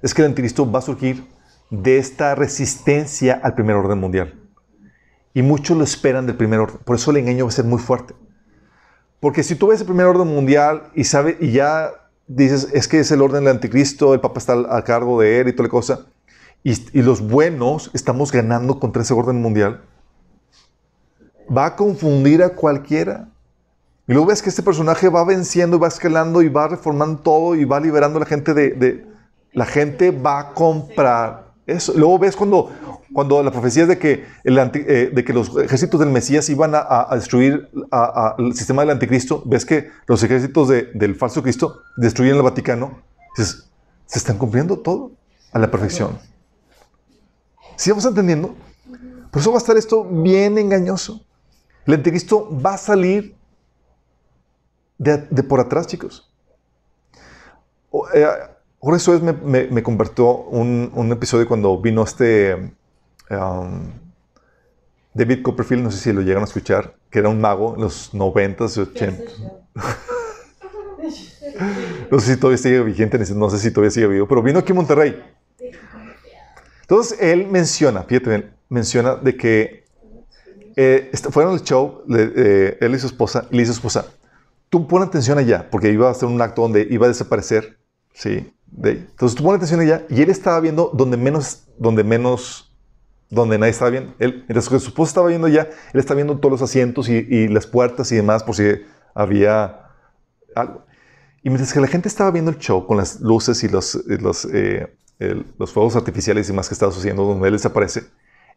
es que el anticristo va a surgir de esta resistencia al primer orden mundial. Y muchos lo esperan del primer orden. Por eso el engaño va a ser muy fuerte. Porque si tú ves el primer orden mundial y, sabe, y ya dices, es que es el orden del anticristo, el papa está a cargo de él y toda la cosa, y, y los buenos estamos ganando contra ese orden mundial, va a confundir a cualquiera. Y luego ves que este personaje va venciendo y va escalando y va reformando todo y va liberando a la gente de... de- la gente va a comprar Luego ves cuando, cuando la profecía es de que, eh, de que los ejércitos del Mesías iban a, destruir el sistema del anticristo, ves que los ejércitos de- del falso Cristo destruyen el Vaticano. Dices, se están cumpliendo todo a la perfección. ¿Sí vamos entendiendo? Por eso va a estar esto bien engañoso. El anticristo va a salir de, de por atrás, chicos. O, eh, Ahora eso es, me, me, me convertió un, un, episodio cuando vino este um, David Copperfield, no sé si lo llegan a escuchar, que era un mago en los 90s y 80s. no sé si todavía sigue vigente, no sé si todavía sigue vivo, pero vino aquí a Monterrey. Entonces él menciona, fíjate, menciona de que eh, fueron al show, eh, él y su esposa, y le dice su esposa, tú pon atención allá, porque iba a hacer un acto donde iba a desaparecer, ¿sí? De Entonces tú pon atención allá, y él estaba viendo donde menos, donde menos, donde nadie estaba viendo. Él, mientras que su esposa estaba viendo allá, él estaba viendo todos los asientos y, y las puertas y demás, por si había algo. Y mientras que la gente estaba viendo el show con las luces y los, los, eh, los fuegos artificiales y más que estaba sucediendo, donde él desaparece,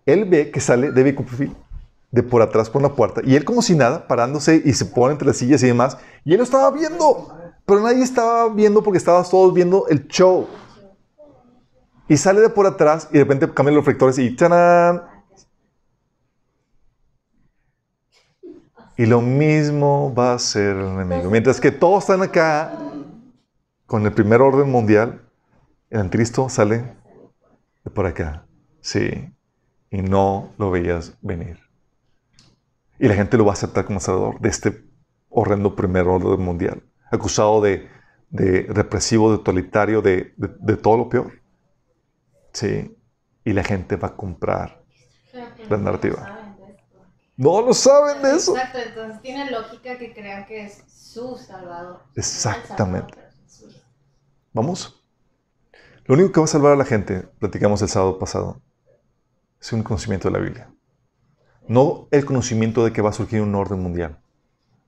él ve que sale David Copperfield de por atrás por la puerta y él como si nada, parándose y se pone entre las sillas y demás, y él lo estaba viendo, pero nadie estaba viendo porque estaban todos viendo el show. Y sale de por atrás y de repente cambian los reflectores y ¡tarán! Y lo mismo va a ser el enemigo. Mientras que todos están acá con el primer orden mundial, el anticristo sale de por acá. Sí. Y no lo veías venir. Y la gente lo va a aceptar como salvador de este horrendo primer orden mundial. Acusado de, de represivo, de totalitario, de, de, todo lo peor. Sí. Y la gente va a comprar la narrativa. No lo saben de eso. Exacto, entonces tiene lógica que crean que es su salvador. Exactamente. ¿Vamos? Lo único que va a salvar a la gente, platicamos el sábado pasado, es un conocimiento de la Biblia. No el conocimiento de que va a surgir un orden mundial,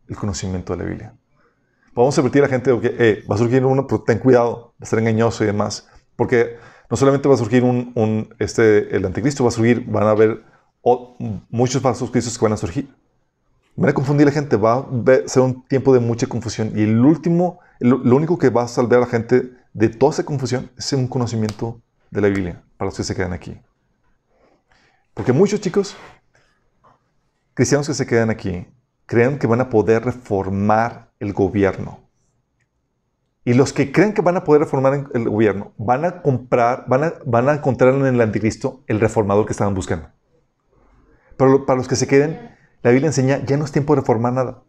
el conocimiento de la Biblia. A advertir a la gente de que eh, va a surgir uno, pero ten cuidado, va a ser engañoso y demás. Porque no solamente va a surgir un, un, este, el anticristo, va a surgir, van a haber muchos falsos cristos que van a surgir. Van a confundir a la gente, va a ser un tiempo de mucha confusión. Y el último, lo único que va a salvar a la gente de toda esa confusión es un conocimiento de la Biblia, para los que se quedan aquí. Porque muchos chicos, cristianos que se quedan aquí, creen que van a poder reformar el gobierno. Y los que creen que van a poder reformar el gobierno, van a comprar, van a, van a encontrar en el anticristo el reformador que estaban buscando. Pero para los que se queden, la Biblia enseña, ya no es tiempo de reformar nada.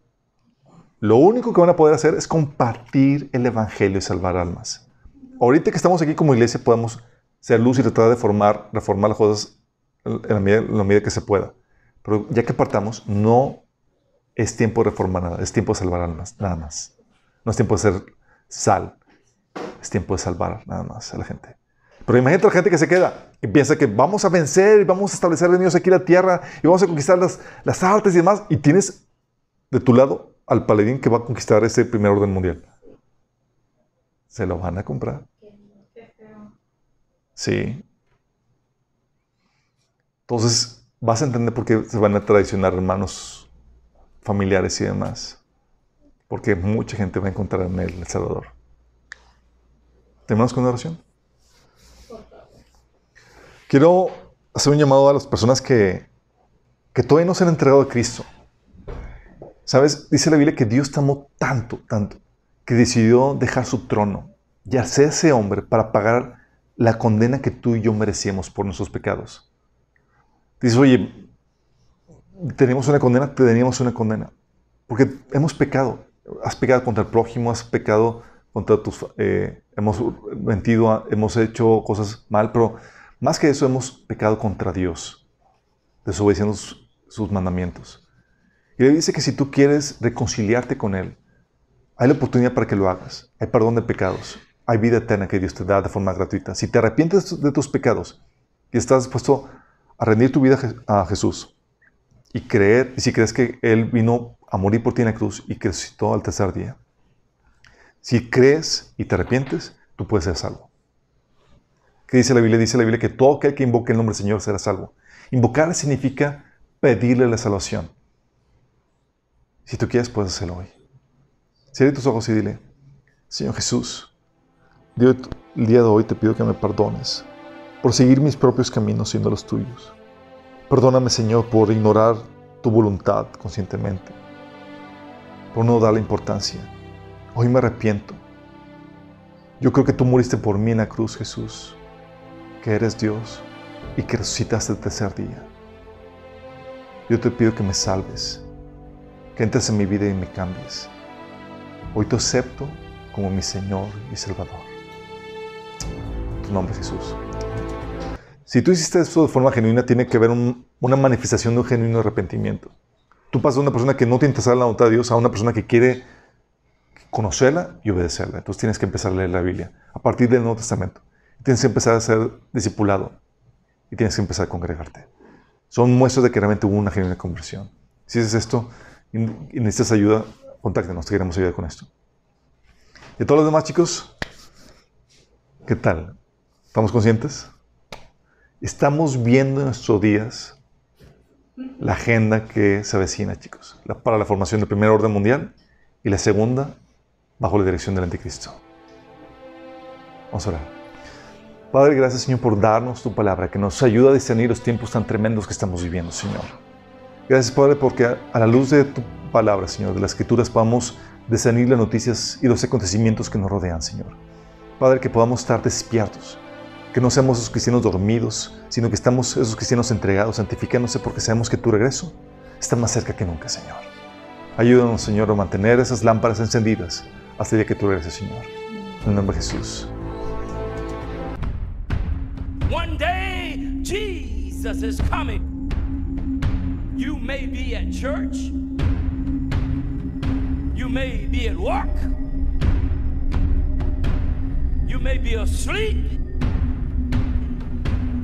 Lo único que van a poder hacer es compartir el Evangelio y salvar almas. Ahorita que estamos aquí como iglesia podemos ser luz y tratar de formar, reformar las cosas en la, en la medida que se pueda. Pero ya que partamos, no es tiempo de reformar nada, es tiempo de salvar almas, nada más. No es tiempo de ser sal, es tiempo de salvar nada más a la gente. Pero imagínate a la gente que se queda y piensa que vamos a vencer y vamos a establecer enemigos aquí en la tierra y vamos a conquistar las, las artes y demás. Y tienes de tu lado al paladín que va a conquistar ese primer orden mundial. ¿Se lo van a comprar? Sí. Entonces vas a entender por qué se van a traicionar hermanos familiares y demás. Porque mucha gente va a encontrar en él el Salvador. ¿Terminamos con una oración? Quiero hacer un llamado a las personas que, que todavía no se han entregado a Cristo. ¿Sabes? Dice la Biblia que Dios te amó tanto, tanto, que decidió dejar su trono y hacer ese hombre para pagar la condena que tú y yo merecíamos por nuestros pecados. Dice, oye, tenemos una condena, teníamos una condena, porque hemos pecado. Has pecado contra el prójimo, has pecado contra tus... Eh, hemos mentido, hemos hecho cosas mal, pero más que eso, hemos pecado contra Dios, desobedeciendo sus, mandamientos. Y le dice que si tú quieres reconciliarte con Él, hay la oportunidad para que lo hagas. Hay perdón de pecados. Hay vida eterna que Dios te da de forma gratuita. Si te arrepientes de tus pecados y estás dispuesto a rendir tu vida a Jesús y creer, y si crees que Él vino a morir por ti en la cruz y que resucitó al tercer día, si crees y te arrepientes, tú puedes ser salvo. ¿Qué dice la Biblia? Dice la Biblia que todo aquel que invoque el nombre del Señor será salvo. Invocar significa pedirle la salvación. Si tú quieres, puedes hacerlo hoy. Cierra tus ojos y dile, Señor Jesús, el día de hoy te pido que me perdones por seguir mis propios caminos siendo los tuyos. Perdóname, Señor, por ignorar tu voluntad conscientemente, por no darle importancia. Hoy me arrepiento Yo creo que tú moriste por mí en la cruz, Jesús, que eres Dios y que resucitaste el tercer día. Yo te pido que me salves, que entres en mi vida y me cambies. Hoy te acepto como mi Señor y Salvador. En tu nombre, Jesús. Si tú hiciste esto de forma genuina, tiene que haber un- una manifestación de un genuino arrepentimiento. Tú pasas de una persona que no te interesa la voluntad de Dios a una persona que quiere conocerla y obedecerla. Entonces tienes que empezar a leer la Biblia a partir del Nuevo Testamento. Tienes que empezar a ser discipulado y tienes que empezar a congregarte. Son muestras de que realmente hubo una genuina conversión. Si haces esto y necesitas ayuda, contáctanos, te queremos ayudar con esto. Y a todos los demás chicos, ¿qué tal? ¿Estamos conscientes? Estamos viendo en nuestros días la agenda que se avecina, chicos, para la formación del primer orden mundial y la segunda bajo la dirección del anticristo. Vamos a orar. Padre, gracias Señor por darnos tu palabra que nos ayuda a discernir los tiempos tan tremendos que estamos viviendo, Señor. Gracias Padre porque a, a la luz de tu palabra, Señor, de las escrituras podamos discernir las noticias y los acontecimientos que nos rodean, Señor. Padre, que podamos estar despiertos, que no seamos esos cristianos dormidos, sino que estamos esos cristianos entregados, santificándose porque sabemos que tu regreso está más cerca que nunca, Señor. Ayúdanos, Señor, a mantener esas lámparas encendidas hasta el día que tú regreses, Señor. En el nombre de Jesús. One day, Jesus is coming. You may be at church, you may be at work, you may be asleep.